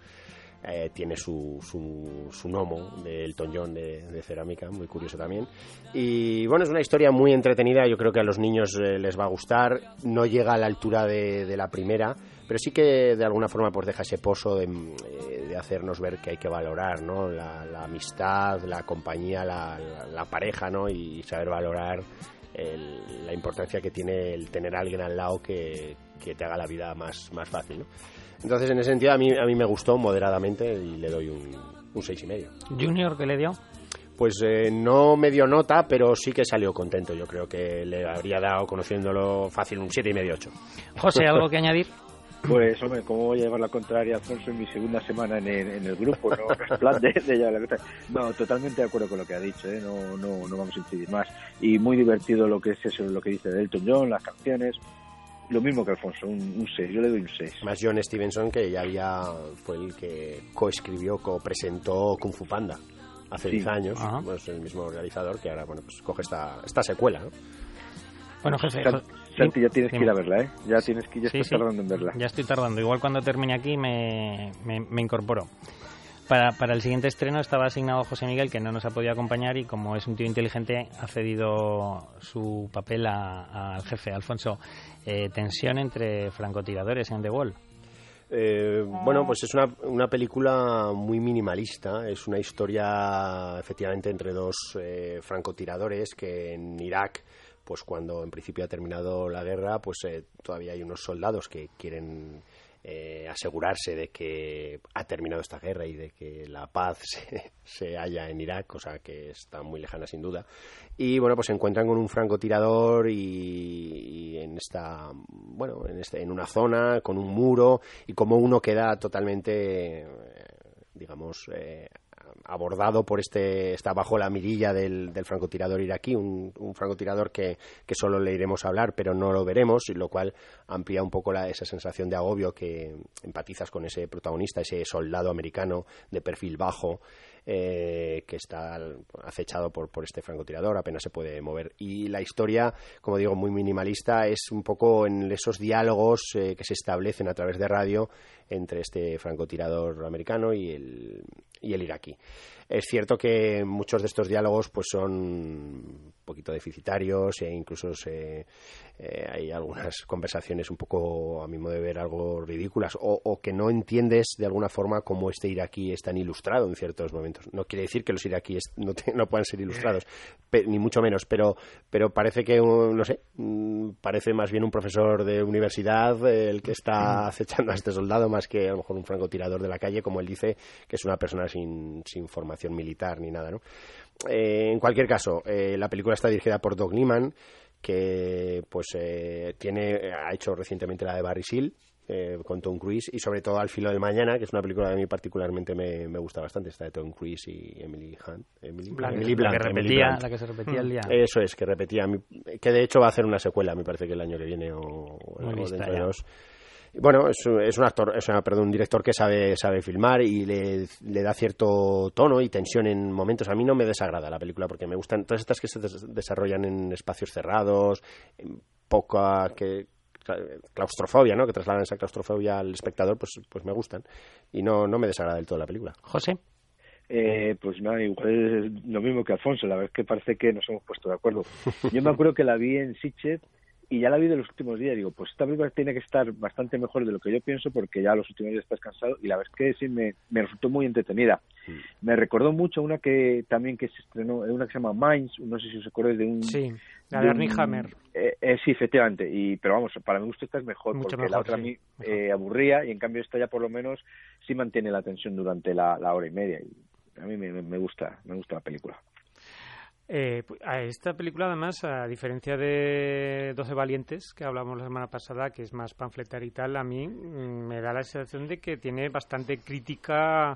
S2: Eh, tiene su, su, su gnomo de Elton John de, cerámica, muy curioso también. Y bueno, es una historia muy entretenida, yo creo que a los niños eh, les va a gustar, no llega a la altura de la primera, pero sí que de alguna forma pues deja ese pozo de, eh, de hacernos ver que hay que valorar ¿no? la, la amistad, la compañía, la, la- la pareja ¿no? y saber valorar el- la importancia que tiene el tener a alguien al lado que, que te haga la vida más, más fácil. ¿no? Entonces, en ese sentido, a mí, a mí me gustó moderadamente y le doy un, un seis y medio.
S1: Junior, ¿qué le dio?
S2: Pues eh, no me dio nota, pero sí que salió contento. Yo creo que le habría dado, conociéndolo fácil, un siete y medio, ocho.
S1: José, ¿algo que añadir?
S7: Pues, hombre, ¿cómo voy a llevar la contraria, Alfonso, en mi segunda semana en el, en el grupo? No, no es plan de, de llevar la contraria. No, totalmente de acuerdo con lo que ha dicho, ¿eh? no, no, no vamos a incidir más. Y muy divertido lo que es eso, lo que dice Elton John, las canciones. Lo mismo que Alfonso, un 6, yo le doy un 6.
S2: Más John Stevenson, que ya había, fue el que coescribió, co-presentó Kung Fu Panda hace
S7: Sí.
S2: 10 años.
S1: Ajá.
S2: Pues el mismo realizador que ahora, bueno, pues coge esta, esta secuela, ¿no?
S1: Bueno, Jo-
S7: Santi, ya tienes que
S1: dime.
S7: ir a verla, ¿eh? Ya tienes que, ya
S1: Sí,
S7: estás
S1: sí.
S7: tardando en verla.
S1: Ya estoy tardando. Igual cuando termine aquí me, me, me incorporo. Para, para el siguiente estreno estaba asignado José Miguel, que no nos ha podido acompañar y como es un tío inteligente ha cedido su papel a- al jefe. Alfonso, eh, tensión entre francotiradores en The Wall.
S2: Eh, bueno, pues es una, una película muy minimalista. Es una historia, efectivamente, entre dos eh, francotiradores que en Irak, pues cuando en principio ha terminado la guerra, pues eh, todavía hay unos soldados que quieren eh, asegurarse de que ha terminado esta guerra y de que la paz se, se halla en Irak, cosa que está muy lejana sin duda. Y bueno, pues se encuentran con un francotirador y, y en esta, bueno, en, este, en una zona con un muro y como uno queda totalmente, eh, digamos, eh, abordado por este, está bajo la mirilla del, del francotirador iraquí, un, un francotirador que, que solo le iremos a hablar, pero no lo veremos, y lo cual amplía un poco la, esa sensación de agobio que empatizas con ese protagonista, ese soldado americano de perfil bajo, eh, que está acechado por, por este francotirador, apenas se puede mover. Y la historia, como digo, muy minimalista, es un poco en esos diálogos eh, que se establecen a través de radio entre este francotirador americano y el, y el iraquí. Es cierto que muchos de estos diálogos pues son un poquito deficitarios e incluso se, eh, hay algunas conversaciones un poco, a mi modo de ver, algo ridículas o, o, que no entiendes de alguna forma cómo este iraquí es tan ilustrado en ciertos momentos. No quiere decir que los iraquíes no, te, no puedan ser ilustrados, pe, ni mucho menos, pero, pero parece que, no sé, parece más bien un profesor de universidad eh, el que está acechando a este soldado más que a lo mejor un francotirador de la calle, como él dice, que es una persona sin, sin formación militar ni nada, ¿no? Eh, en cualquier caso, eh, la película está dirigida por Doug Liman, que pues eh, tiene ha hecho recientemente la de Barry Seal eh, con Tom Cruise y sobre todo Al filo del mañana, que es una película que a mí particularmente me, me gusta bastante, esta de Tom Cruise y Emily Hunt. Emily Emily
S1: la, que
S2: Emily
S1: repetía,
S2: Blunt.
S1: la que se repetía el día.
S2: Eso es, que repetía, que de hecho va a hacer una secuela, me parece que el año que viene o, o dentro de
S1: ya.
S2: dos. Bueno, es, un- es un actor, es una- perdón, un director que sabe, sabe filmar y le, le da cierto tono y tensión en momentos. A mí no me desagrada la película porque me gustan todas estas que se des- desarrollan en espacios cerrados, en poca que claustrofobia, ¿no? Que trasladan esa claustrofobia al espectador, pues, pues me gustan y no, no me desagrada del todo la película.
S1: José.
S7: Eh, pues nada, igual es lo mismo que Alfonso, la verdad es que parece que nos hemos puesto de acuerdo. Yo me acuerdo que la vi en Sitges y ya la vi de los últimos días. Digo, pues esta película tiene que estar bastante mejor de lo que yo pienso porque ya los últimos días estás cansado y la verdad es que sí me, me resultó muy entretenida. Me recordó mucho una que también que se estrenó, una que se llama Minds, no sé si os acordáis de un...
S3: Sí, la
S7: de
S3: de
S7: un-
S3: Armie Hammer.
S7: Eh, eh, sí, efectivamente, y, pero vamos, para mi gusto esta es mejor
S3: Mucho
S7: porque
S3: mejor,
S7: la otra
S3: sí,
S7: a mí eh, aburría y en cambio esta ya por lo menos sí mantiene la tensión durante la, la hora y media y a mí me, me- me gusta, me gusta la película.
S3: Eh, pu- a esta película, además, a diferencia de 12 Valientes, que hablamos la semana pasada, que es más panfletaria y tal, a mí mm, me da la sensación de que tiene bastante crítica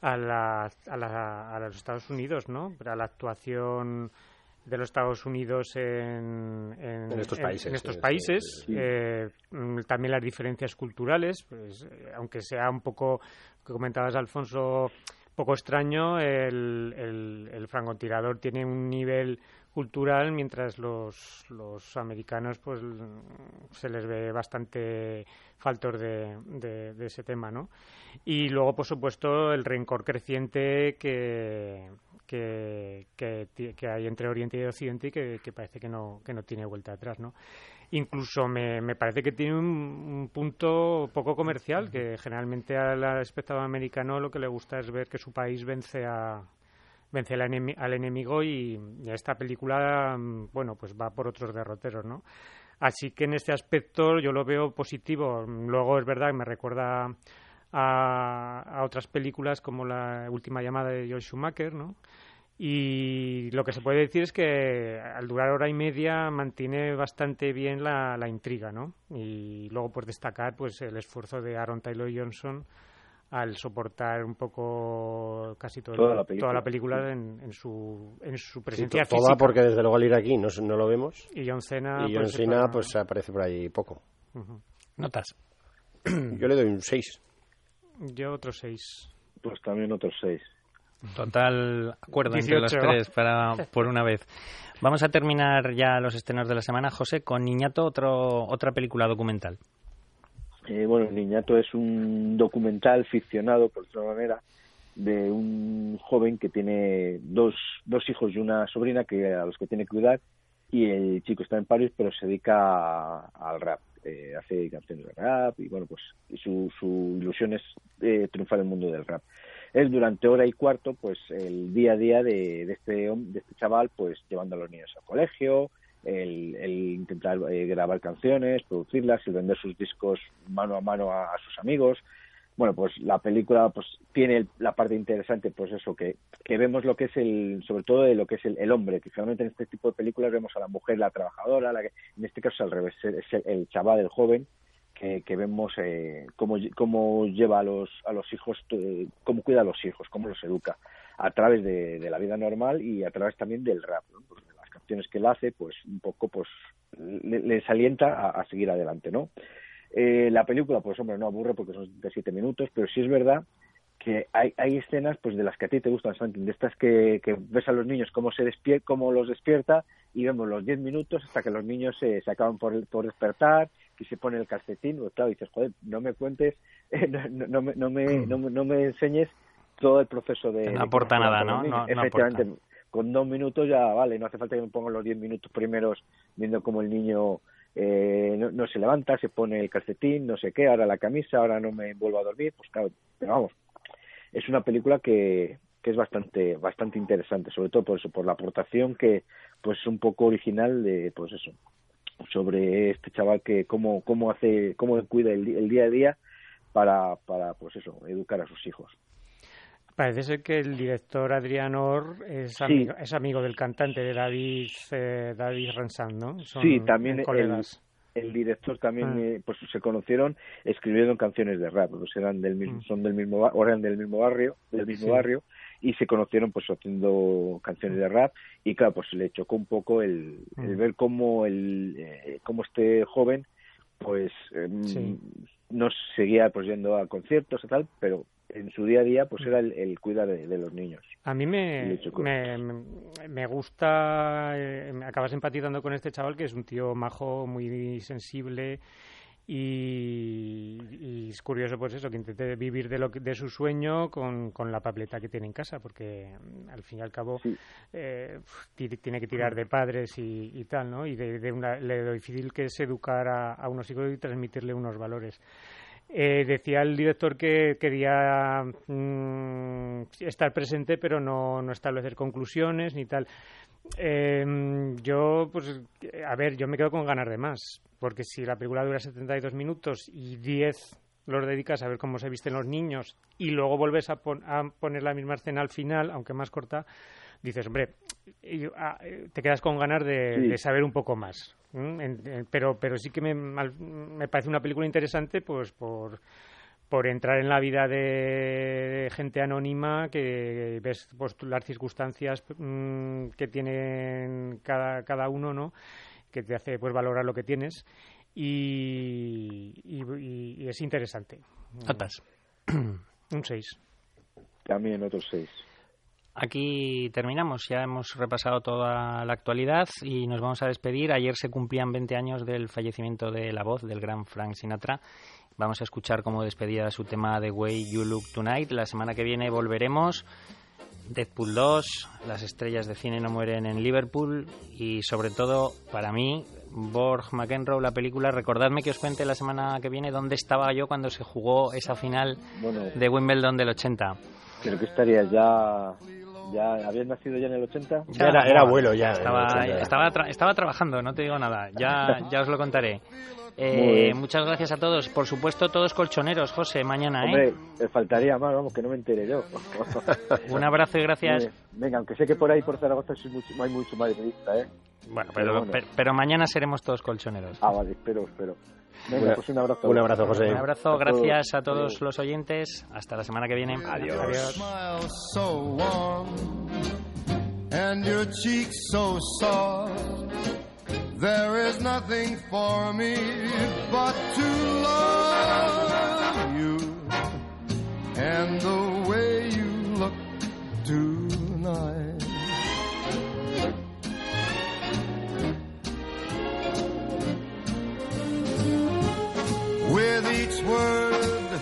S3: a, la, a, la- a los Estados Unidos, ¿no? A la actuación de los Estados Unidos en,
S2: En estos países,
S3: en estos
S2: sí,
S3: países.
S2: sí, sí.
S3: Eh, mm, también las diferencias culturales, pues, eh, aunque sea un poco, que comentabas, Alfonso, poco extraño, el, el, el francotirador tiene un nivel cultural, mientras los, los americanos pues se les ve bastante faltos de, de, ese tema, ¿no? Y luego, por supuesto, el rencor creciente que, que, que, que hay entre Oriente y Occidente y que, que parece que no, que no tiene vuelta atrás, ¿no? Incluso me, me parece que tiene un, un punto poco comercial, que generalmente al espectador americano lo que le gusta es ver que su país vence a vence al, enemi- al enemigo y, y esta película, mm, bueno, pues va por otros derroteros, ¿no? Así que en este aspecto yo lo veo positivo. Luego es verdad que me recuerda a, a otras películas como la última llamada de Joel Schumacher, ¿no? Y lo que se puede decir es que al durar hora y media mantiene bastante bien la, la intriga, ¿no? Y luego pues destacar pues el esfuerzo de Aaron Taylor Johnson al soportar un poco casi todo el-
S7: Toda la película.
S3: toda la película en, en su en su
S2: Sí,
S3: presencia
S2: to- toda
S3: física.
S2: porque desde luego al ir aquí no, no lo vemos
S3: y John Cena
S2: y John
S3: pues,
S2: Cena
S3: está-
S2: pues aparece por ahí poco.
S1: Notas.
S2: Yo le doy un 6.
S3: yo otros seis
S7: Pues también otros seis.
S1: Total acuerdo entre los
S3: 18.
S1: tres para, por una vez. Vamos a terminar ya los estrenos de la semana, José, con Niñato, otro, otra película documental.
S7: Eh, bueno, Niñato es un documental ficcionado, por otra manera, de un joven que tiene dos, dos hijos y una sobrina que a los que tiene que cuidar y el chico está en París pero se dedica a- al rap. Eh, hace canciones de rap y bueno, pues su, su ilusión es eh, triunfar en el mundo del rap. Es durante hora y cuarto, pues el día a día de, este de este chaval, pues llevando a los niños al colegio, el, intentar eh, grabar canciones, producirlas, el vender sus discos mano a mano a, sus amigos. Bueno, pues la película pues tiene la parte interesante, pues eso, que, que vemos lo que es el, sobre todo de lo que es el, hombre, que generalmente en este tipo de películas vemos a la mujer, la trabajadora, la que, en este caso al revés, es el, el chaval, el joven, que, que vemos eh, cómo, cómo lleva a los, a los hijos, eh, cómo cuida a los hijos, cómo los educa, a través de, de la vida normal y a través también del rap, ¿no? Las canciones que él hace, pues un poco pues le- les alienta a, seguir adelante, ¿no? Eh, la película, pues hombre, no aburre porque son de siete minutos, pero sí es verdad que hay, hay escenas pues de las que a ti te gustan, Santi, de estas que, que ves a los niños cómo se despier cómo los despierta y vemos los 10 minutos hasta que los niños se, se acaban por, por despertar y se pone el calcetín, pues claro, dices, joder, no me cuentes, no, no, no me, no, me, no, me- no me enseñes todo el proceso de...
S1: No aporta nada, ¿no? No-
S7: Efectivamente,
S1: aporta.
S7: con dos minutos ya vale, no hace falta que me pongan los 10 minutos primeros viendo cómo el niño eh, no, no se levanta, se pone el calcetín, no sé qué, ahora la camisa, ahora no me vuelvo a dormir, pues claro, pero vamos, es una película que, que es bastante bastante interesante, sobre todo por eso, por la aportación que pues es un poco original de pues eso, sobre este chaval que cómo cómo hace cómo cuida el, día a día para para pues eso, educar a sus hijos.
S3: Parece ser que el director Adrián Or es,
S7: Sí.
S3: amigo, es amigo del cantante de David, eh, David Ransan, ¿no? Son
S7: Sí, también el-
S3: colegas.
S7: el director también
S3: Ah.
S7: eh, pues se conocieron escribiendo canciones de rap pues eran del mismo son del mismo eran del mismo barrio del mismo
S3: Mm. Sí.
S7: barrio y se conocieron pues haciendo canciones de rap y claro pues le chocó un poco el, el
S3: Mm.
S7: ver cómo el eh, cómo este joven pues
S3: Sí.
S7: no seguía pues yendo a conciertos y tal pero en su día a día pues
S3: Mm.
S7: era el, el cuidar de, de los niños
S3: A mí me, me, me- gusta, eh, me acabas empatizando con este chaval que es un tío majo, muy sensible y, y es curioso pues eso, que intente vivir de, lo que- de su sueño con, con la papeleta que tiene en casa, porque mm, al fin y al cabo
S7: Sí.
S3: eh, ti- tiene que tirar de padres y, y tal, ¿no? Y de, de una- lo difícil que es educar a, a unos hijos y transmitirle unos valores. Eh, decía el director que quería mm, estar presente, pero no, no establecer conclusiones ni tal. Eh, yo, pues, a ver, yo me quedo con ganas de más, porque si la película dura 72 minutos y 10 los dedicas a ver cómo se visten los niños y luego vuelves a, pon- a poner la misma escena al final, aunque más corta, dices, hombre, ah, eh, te quedas con ganas de,
S7: Sí.
S3: de saber un poco más. ¿M? En- en- pero, pero sí que me, me parece una película interesante, pues por por entrar en la vida de gente anónima que ves pues, las circunstancias mm, que tienen cada, cada uno, ¿no? Que te hace pues valorar lo que tienes y, y- es interesante.
S1: Notas.
S3: Un 6.
S7: también otros seis
S1: Aquí terminamos, ya hemos repasado toda la actualidad y nos vamos a despedir. Ayer se cumplían 20 años del fallecimiento de la voz del gran Frank Sinatra. Vamos a escuchar como despedida su tema The Way You Look Tonight. La semana que viene volveremos. Deadpool 2, las estrellas de cine no mueren en Liverpool y sobre todo para mí Borg McEnroe la película recordadme que os cuente la semana que viene dónde estaba yo cuando se jugó esa final
S7: bueno
S1: de Wimbledon del 80
S7: creo que estarías ya ya habías nacido ya en el 80
S2: Ya era, era abuelo ya.
S1: Estaba,
S2: en el 80.
S1: estaba, tra- estaba trabajando, no te digo nada. Ya, ya os lo contaré. Eh, muchas gracias a todos. Por supuesto, todos colchoneros, José, mañana. ¿eh?
S7: hombre te faltaría más vamos que no me entere yo
S1: Un abrazo y gracias.
S7: Venga aunque sé que por ahí por Zaragoza soy mucho, hay mucho madridista eh
S1: Bueno,
S7: Pero
S1: pero,
S7: bueno.
S1: pero, pero mañana seremos todos colchoneros.
S7: ah vale espero espero venga
S2: Una-
S7: pues un abrazo
S2: un abrazo, José.
S1: Un abrazo, gracias a todos
S7: Adiós.
S1: los oyentes. Hasta la semana que viene.
S2: Adiós.
S8: soft. There is nothing for me but to love you and the way you look tonight. Word,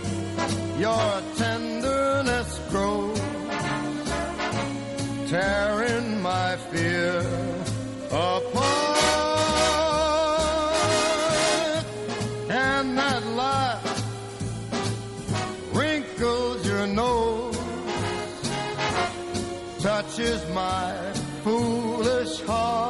S8: your tenderness grows, tearing my fear apart. And that laugh wrinkles your nose, touches my foolish heart.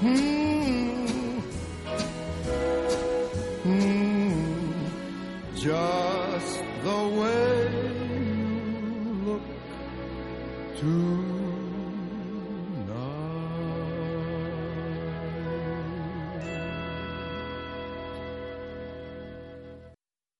S8: Hmm. Hmm. Just the way you look tonight.